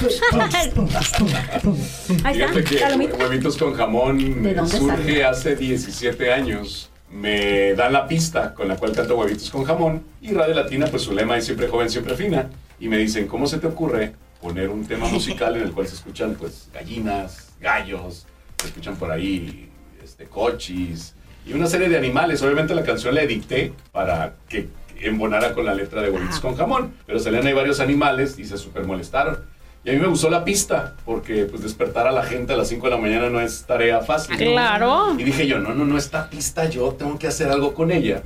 C: Fíjate que. Huevitos con Jamón
B: ¿De dónde
C: surge hace 17 años. Me dan la pista con la cual canto Huevitos con Jamón. Y Radio Latina, pues su lema es siempre joven, siempre fina. Y me dicen, ¿cómo se te ocurre poner un tema musical en el cual se escuchan pues gallinas, gallos, se escuchan por ahí este, cochis y una serie de animales? Obviamente la canción la edité para que embonara con la letra de Huevitos con Jamón. Pero salían ahí varios animales y se super molestaron. Y a mí me gustó la pista, porque pues despertar a la gente a las 5 de la mañana no es tarea fácil. ¿no?
F: Claro.
C: Y dije yo, no, no, no, esta pista yo tengo que hacer algo con ella.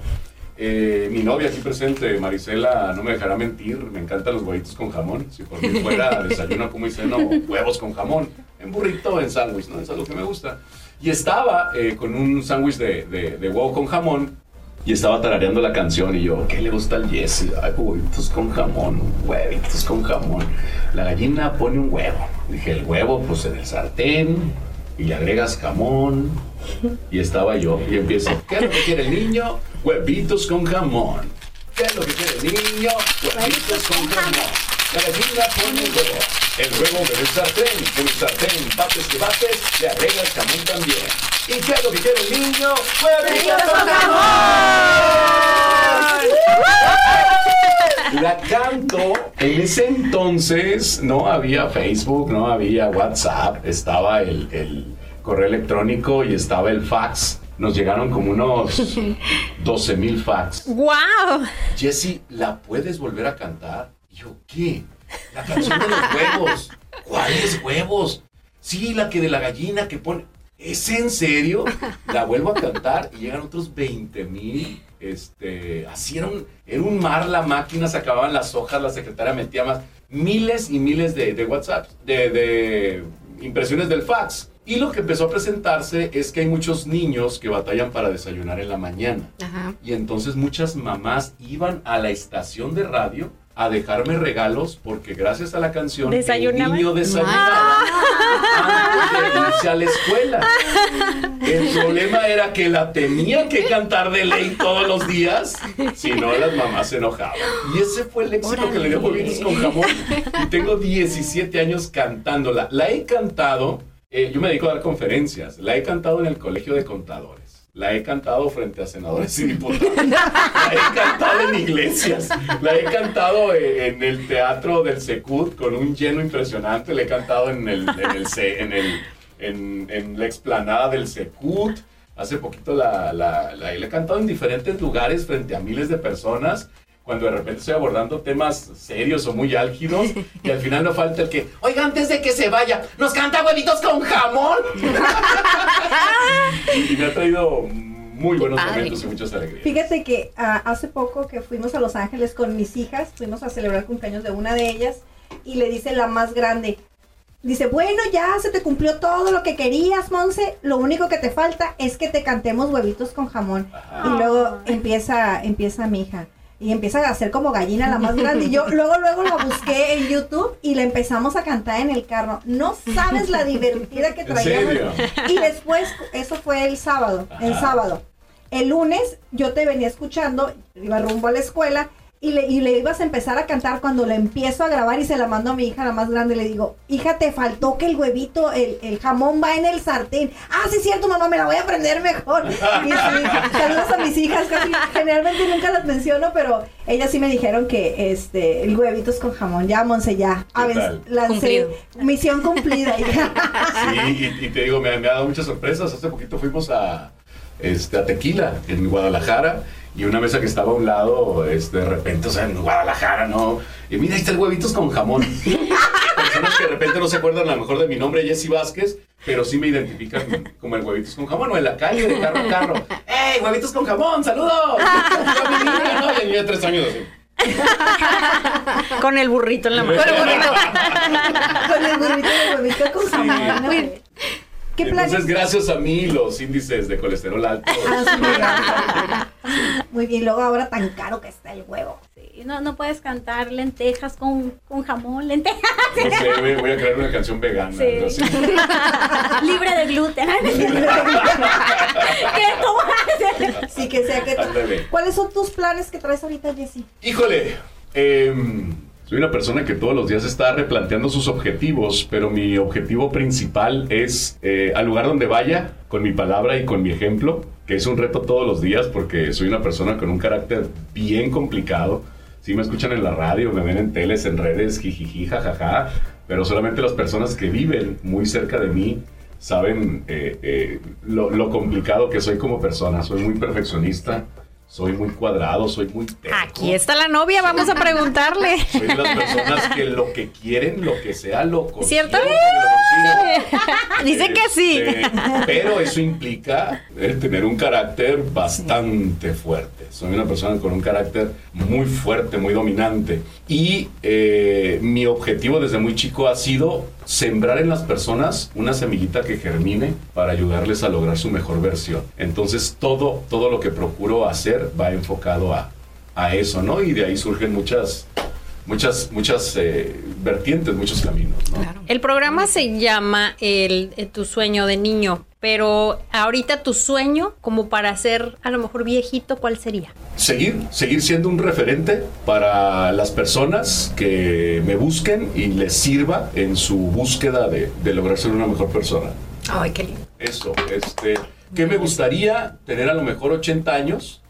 C: Eh, mi novia aquí presente, Marisela, no me dejará mentir, me encantan los huevitos con jamón. Si por mí fuera desayuno como y ceno, huevos con jamón. en burrito en sándwich, ¿no? Es algo que me gusta. Y estaba eh, con un sándwich de, de, de huevo con jamón y estaba tarareando la canción y yo, ¿qué le gusta al Jesse? Ay, huevitos con jamón, huevitos con jamón. La gallina pone un huevo. Dije, el huevo pues en el sartén y le agregas jamón. Y estaba yo y empiezo, ¿qué es lo que quiere el niño? Huevitos con jamón. ¿Qué es lo que quiere el niño? Huevitos con jamón. La gallina pone el huevo. El huevo en el sartén, el sartén, bates que bates, le agregas jamón también. ¿Y qué es lo que quiere el niño? ¡Huevitos con jamón! La canto. En ese entonces no había Facebook, no había WhatsApp, estaba el, el correo electrónico y estaba el fax. Nos llegaron como unos 12 mil fax.
F: ¡Wow!
C: Jesse, ¿la puedes volver a cantar? Y yo, ¿qué? La canción de los huevos. ¿Cuáles huevos? Sí, la que de la gallina que pone. ¿Es en serio? La vuelvo a cantar y llegan otros 20 mil. Este, así era un, era un mar la máquina, se acababan las hojas, la secretaria metía más. Miles y miles de, de WhatsApp, de, de impresiones del fax. Y lo que empezó a presentarse es que hay muchos niños que batallan para desayunar en la mañana.
B: Ajá.
C: Y entonces muchas mamás iban a la estación de radio a dejarme regalos porque gracias a la canción el niño desayunaba antes de irse a la escuela. El problema era que la tenía que cantar de ley todos los días, si no las mamás se enojaban. Y ese fue el éxito que le dio Huevitos con jamón. Y tengo 17 años cantándola. La he cantado, eh, yo me dedico a dar conferencias, la he cantado en el Colegio de Contadores. La he cantado frente a senadores y diputados. La he cantado en iglesias. La he cantado en el teatro del Secut con un lleno impresionante. La he cantado en, el, en, el, en, el- la explanada del Secut. Hace poquito la- la he cantado en diferentes lugares frente a miles de personas. Cuando de repente estoy abordando temas serios o muy álgidos y al final no falta el que, oiga, antes de que se vaya, ¿nos canta huevitos con jamón? y me ha traído muy buenos momentos y muchas alegrías.
E: Fíjate que ah, hace poco que fuimos a Los Ángeles con mis hijas, fuimos a celebrar el cumpleaños de una de ellas y le dice la más grande, dice, bueno, ya se te cumplió todo lo que querías, Monse, lo único que te falta es que te cantemos huevitos con jamón.
C: Ajá.
E: Y luego empieza, empieza mi hija. Y empieza a hacer como gallina la más grande. Y yo luego, luego la busqué en YouTube y la empezamos a cantar en el carro. No sabes la divertida que
C: ¿En
E: traíamos. Y después, eso fue el sábado, el sábado. El lunes yo te venía escuchando, iba rumbo a la escuela y le, y le ibas a empezar a cantar cuando le empiezo a grabar y se la mando a mi hija, la más grande, le digo, hija, te faltó que el huevito, el, el jamón va en el sartén. Ah, sí es cierto, mamá, me la voy a aprender mejor. Y sí, saludos a mis hijas, casi, generalmente nunca las menciono, pero ellas sí me dijeron que este, el huevito es con jamón. Ya, Monse, ya. A
C: ¿Qué
E: ver, lancé,
B: Cumplido.
E: misión cumplida, hija.
C: Sí, y, y te digo, me, me ha dado muchas sorpresas. Hace poquito fuimos a, este, a Tequila, en Guadalajara, y una mesa que estaba a un lado, este, de repente, o sea, en Guadalajara, ¿no? Y mira, ahí está el huevitos con jamón. Personas que de repente no se acuerdan a lo mejor de mi nombre, Jesse Vázquez, pero sí me identifican como el huevitos con jamón, o en la calle, de carro a carro. ¡Ey, huevitos con jamón! ¡Saludos! Yo, mi el tres años así.
F: Con el burrito en la mano.
E: con el burrito de huevito con jamón. ¿Qué planes?
C: Entonces, gracias a mí, los índices de colesterol alto.
E: Ah, Muy bien, luego ahora tan caro que está el huevo.
D: Sí, no, no puedes cantar lentejas con, con jamón, lentejas
C: No sé, voy, voy a crear una canción vegana.
D: Sí.
C: algo así.
D: libre de gluten. ¿Qué tomas?
E: Sí, que sea que...
C: Ándale.
E: ¿Cuáles son tus planes que traes ahorita, Jessy?
C: Híjole, em, soy una persona que todos los días está replanteando sus objetivos, pero mi objetivo principal es eh, al lugar donde vaya, con mi palabra y con mi ejemplo, que es un reto todos los días porque soy una persona con un carácter bien complicado. Si me escuchan en la radio, me ven en teles, en redes, jijiji, jajaja, pero solamente las personas que viven muy cerca de mí saben eh, eh, lo, lo complicado que soy como persona. Soy muy perfeccionista, soy muy cuadrado, soy muy terco.
F: Aquí está la novia, vamos a preguntarle.
C: Soy de las personas que lo que quieren, lo que sea, lo consiguen.
F: ¿Cierto?
C: lo
F: Dice que sí.
C: Este, pero eso implica eh, tener un carácter bastante fuerte. Soy una persona con un carácter muy fuerte, muy dominante. Y eh, mi objetivo desde muy chico ha sido sembrar en las personas una semillita que germine para ayudarles a lograr su mejor versión. Entonces todo, todo lo que procuro hacer va enfocado a, a eso, ¿no? Y de ahí surgen muchas, muchas, muchas eh, vertientes, muchos caminos, ¿no?
B: Claro.
F: El programa se llama el, eh, Tu sueño de niño, pero ahorita tu sueño, como para ser a lo mejor viejito, ¿cuál sería?
C: Seguir, seguir siendo un referente para las personas que me busquen y les sirva en su búsqueda de, de lograr ser una mejor persona.
B: Ay, qué lindo.
C: Eso, este, que me gustaría tener a lo mejor 80 años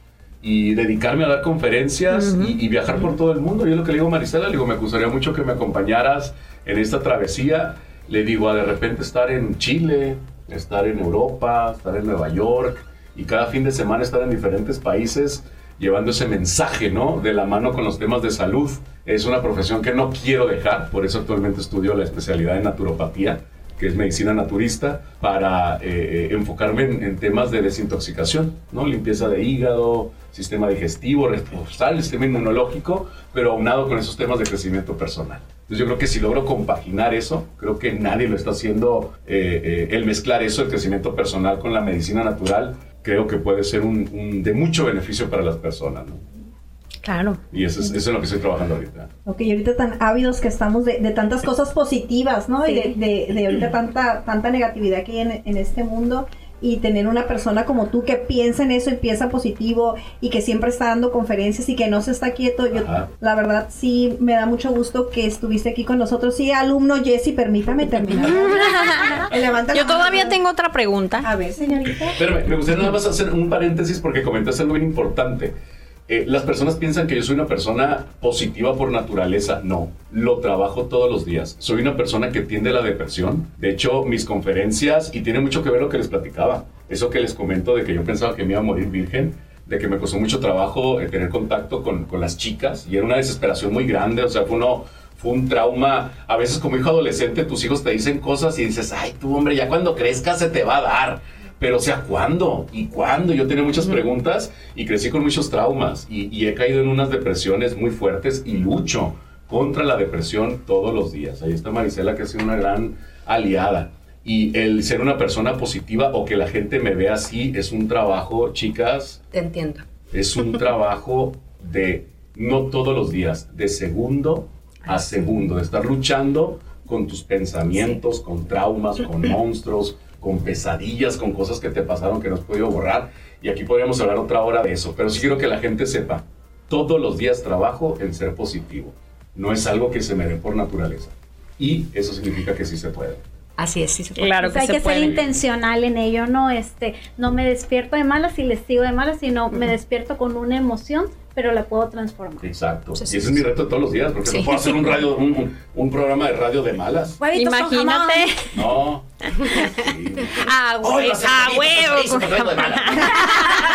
C: y dedicarme a dar conferencias y, y viajar por todo el mundo. Yo lo que le digo a Marisela, le digo, me gustaría mucho que me acompañaras en esta travesía. Le digo, a de repente estar en Chile, estar en Europa, estar en Nueva York y cada fin de semana estar en diferentes países llevando ese mensaje, ¿no? De la mano con los temas de salud. Es una profesión que no quiero dejar, por eso actualmente estudio la especialidad en naturopatía que es medicina naturista, para eh, eh, enfocarme en, temas de desintoxicación, ¿no? Limpieza de hígado, sistema digestivo, el sistema inmunológico, pero aunado con esos temas de crecimiento personal. Entonces yo creo que si logro compaginar eso, creo que nadie lo está haciendo, eh, el mezclar eso, el crecimiento personal con la medicina natural, creo que puede ser un, de mucho beneficio para las personas.
F: Claro.
C: Y eso es, eso es lo que estoy trabajando ahorita.
E: Ok, y ahorita tan ávidos que estamos de, de tantas cosas positivas, ¿no? Y de, de, de ahorita tanta, tanta negatividad que hay en, en este mundo. Y tener una persona como tú que piensa en eso y piensa positivo y que siempre está dando conferencias y que no se está quieto. Yo,
C: Ajá.
E: la verdad, sí me da mucho gusto que estuviste aquí con nosotros. Sí, alumno Jesse, permítame terminar. Levanta
F: Yo todavía
E: mano.
F: tengo otra pregunta.
E: A ver, señorita.
C: Espérame, me gustaría nada más hacer un paréntesis porque comentaste algo bien importante. Eh, las personas piensan que yo soy una persona positiva por naturaleza. No, lo trabajo todos los días. Soy una persona que tiende a la depresión. De hecho, mis conferencias, y tiene mucho que ver lo que les platicaba, eso que les comento de que yo pensaba que me iba a morir virgen, de que me costó mucho trabajo eh, tener contacto con, con las chicas y era una desesperación muy grande. O sea, fue uno, fue un trauma. A veces como hijo adolescente tus hijos te dicen cosas y dices, ay, tú hombre, ya cuando crezcas se te va a dar. Pero, o sea, ¿cuándo? ¿Y cuándo? Yo tenía muchas preguntas y crecí con muchos traumas y, y he caído en unas depresiones muy fuertes y lucho contra la depresión todos los días. Ahí está Marisela, que ha sido una gran aliada. Y el ser una persona positiva o que la gente me vea así es un trabajo, chicas,
B: Te entiendo.
C: es un trabajo de no todos los días, de segundo a segundo, de estar luchando con tus pensamientos, con traumas, con monstruos, con pesadillas, con cosas que te pasaron que no has podido borrar. Y aquí podríamos hablar otra hora de eso, pero sí quiero que la gente sepa, todos los días trabajo en ser positivo. No es algo que se me dé por naturaleza. Y eso significa que sí se puede.
B: Así es, sí se puede.
F: Claro
D: O sea,
F: que
D: hay
F: se
D: que ser intencional en ello, no este, no me despierto de malas y les sigo de malas, sino me despierto con una emoción, pero la puedo transformar.
C: Exacto.
B: Sí,
C: y ese
B: sí.
C: es mi reto de todos los días, porque
B: Sí.
C: no puedo hacer un, radio, un, un- un programa de radio de malas.
D: Huevitos.
F: Imagínate.
C: No. Sí.
F: Ah, ah, huevo.
G: mala.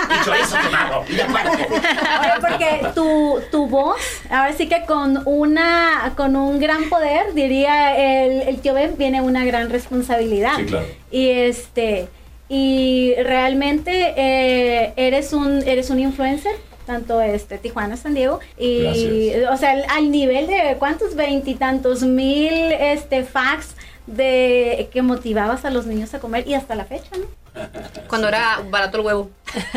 G: Y chorizo quemado.
D: Oye, porque tu, tu voz, ahora sí que con una con un gran poder, diría el, el tío Ben, viene una gran responsabilidad.
C: Sí, claro.
D: Y este y realmente eh, eres un eres un influencer tanto este Tijuana San Diego y
C: Gracias.
D: o sea al, al nivel de cuántos veintitantos mil este fax de que motivabas a los niños a comer y hasta la fecha no
B: Cuando era barato el huevo.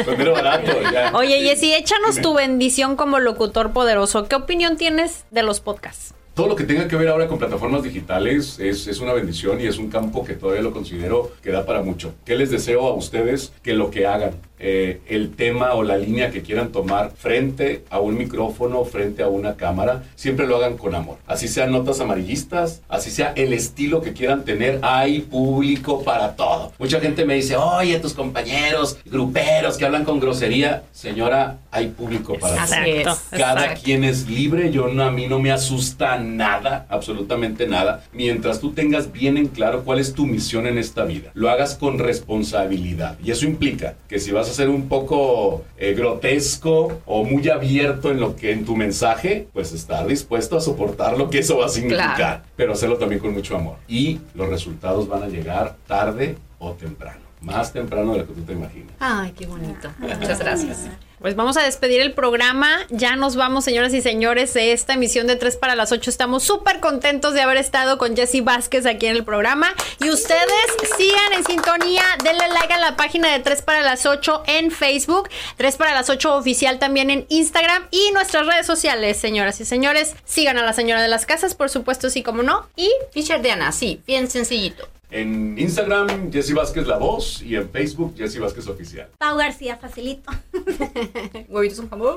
C: Cuando era barato, ya.
F: Oye,
C: Sí.
F: Jessy, échanos
C: Dime.
F: tu bendición como locutor poderoso. ¿Qué opinión tienes de los podcasts?
C: Todo lo que tenga que ver ahora con plataformas digitales es, es una bendición y es un campo que todavía lo considero que da para mucho. ¿Qué les deseo a ustedes? Que lo que hagan, eh, el tema o la línea que quieran tomar frente a un micrófono, frente a una cámara, siempre lo hagan con amor. Así sean notas amarillistas, así sea el estilo que quieran tener, hay público para todo. Mucha gente me dice, oye, tus compañeros gruperos que hablan con grosería. Señora, hay público para
B: Así
C: todo. Cada
B: Exacto.
C: quien es libre, yo no, a mí no me asusta nada, absolutamente nada, mientras tú tengas bien en claro cuál es tu misión en esta vida. Lo hagas con responsabilidad. Y eso implica que si vas vas a ser un poco eh, grotesco o muy abierto en lo que en tu mensaje, pues estar dispuesto a soportar lo que eso va a significar,
B: Claro.
C: pero hacerlo también con mucho amor. Y los resultados van a llegar tarde o temprano, más temprano de lo que tú te imaginas.
B: Ay, qué bonito. Muchas gracias.
F: Pues vamos a despedir el programa. Ya nos vamos, señoras y señores, de esta emisión de 3 para las 8. Estamos súper contentos de haber estado con Jessy Vázquez aquí en el programa. Y ustedes sigan en sintonía, denle like a la página de 3 para las 8 en Facebook, 3 para las 8 oficial también en Instagram y nuestras redes sociales, señoras y señores. Sigan a la señora de las casas, por supuesto, sí como no. Y
B: Fisher Diana, sí, bien sencillito.
C: En Instagram, Jessy Vázquez La Voz y en Facebook, Jessy Vázquez Oficial.
D: Pau García, facilito.
B: Huevitos son jamón.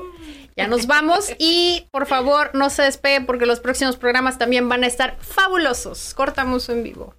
F: ya nos vamos. Y por favor, no se despegue porque los próximos programas también van a estar fabulosos. Cortamos en vivo.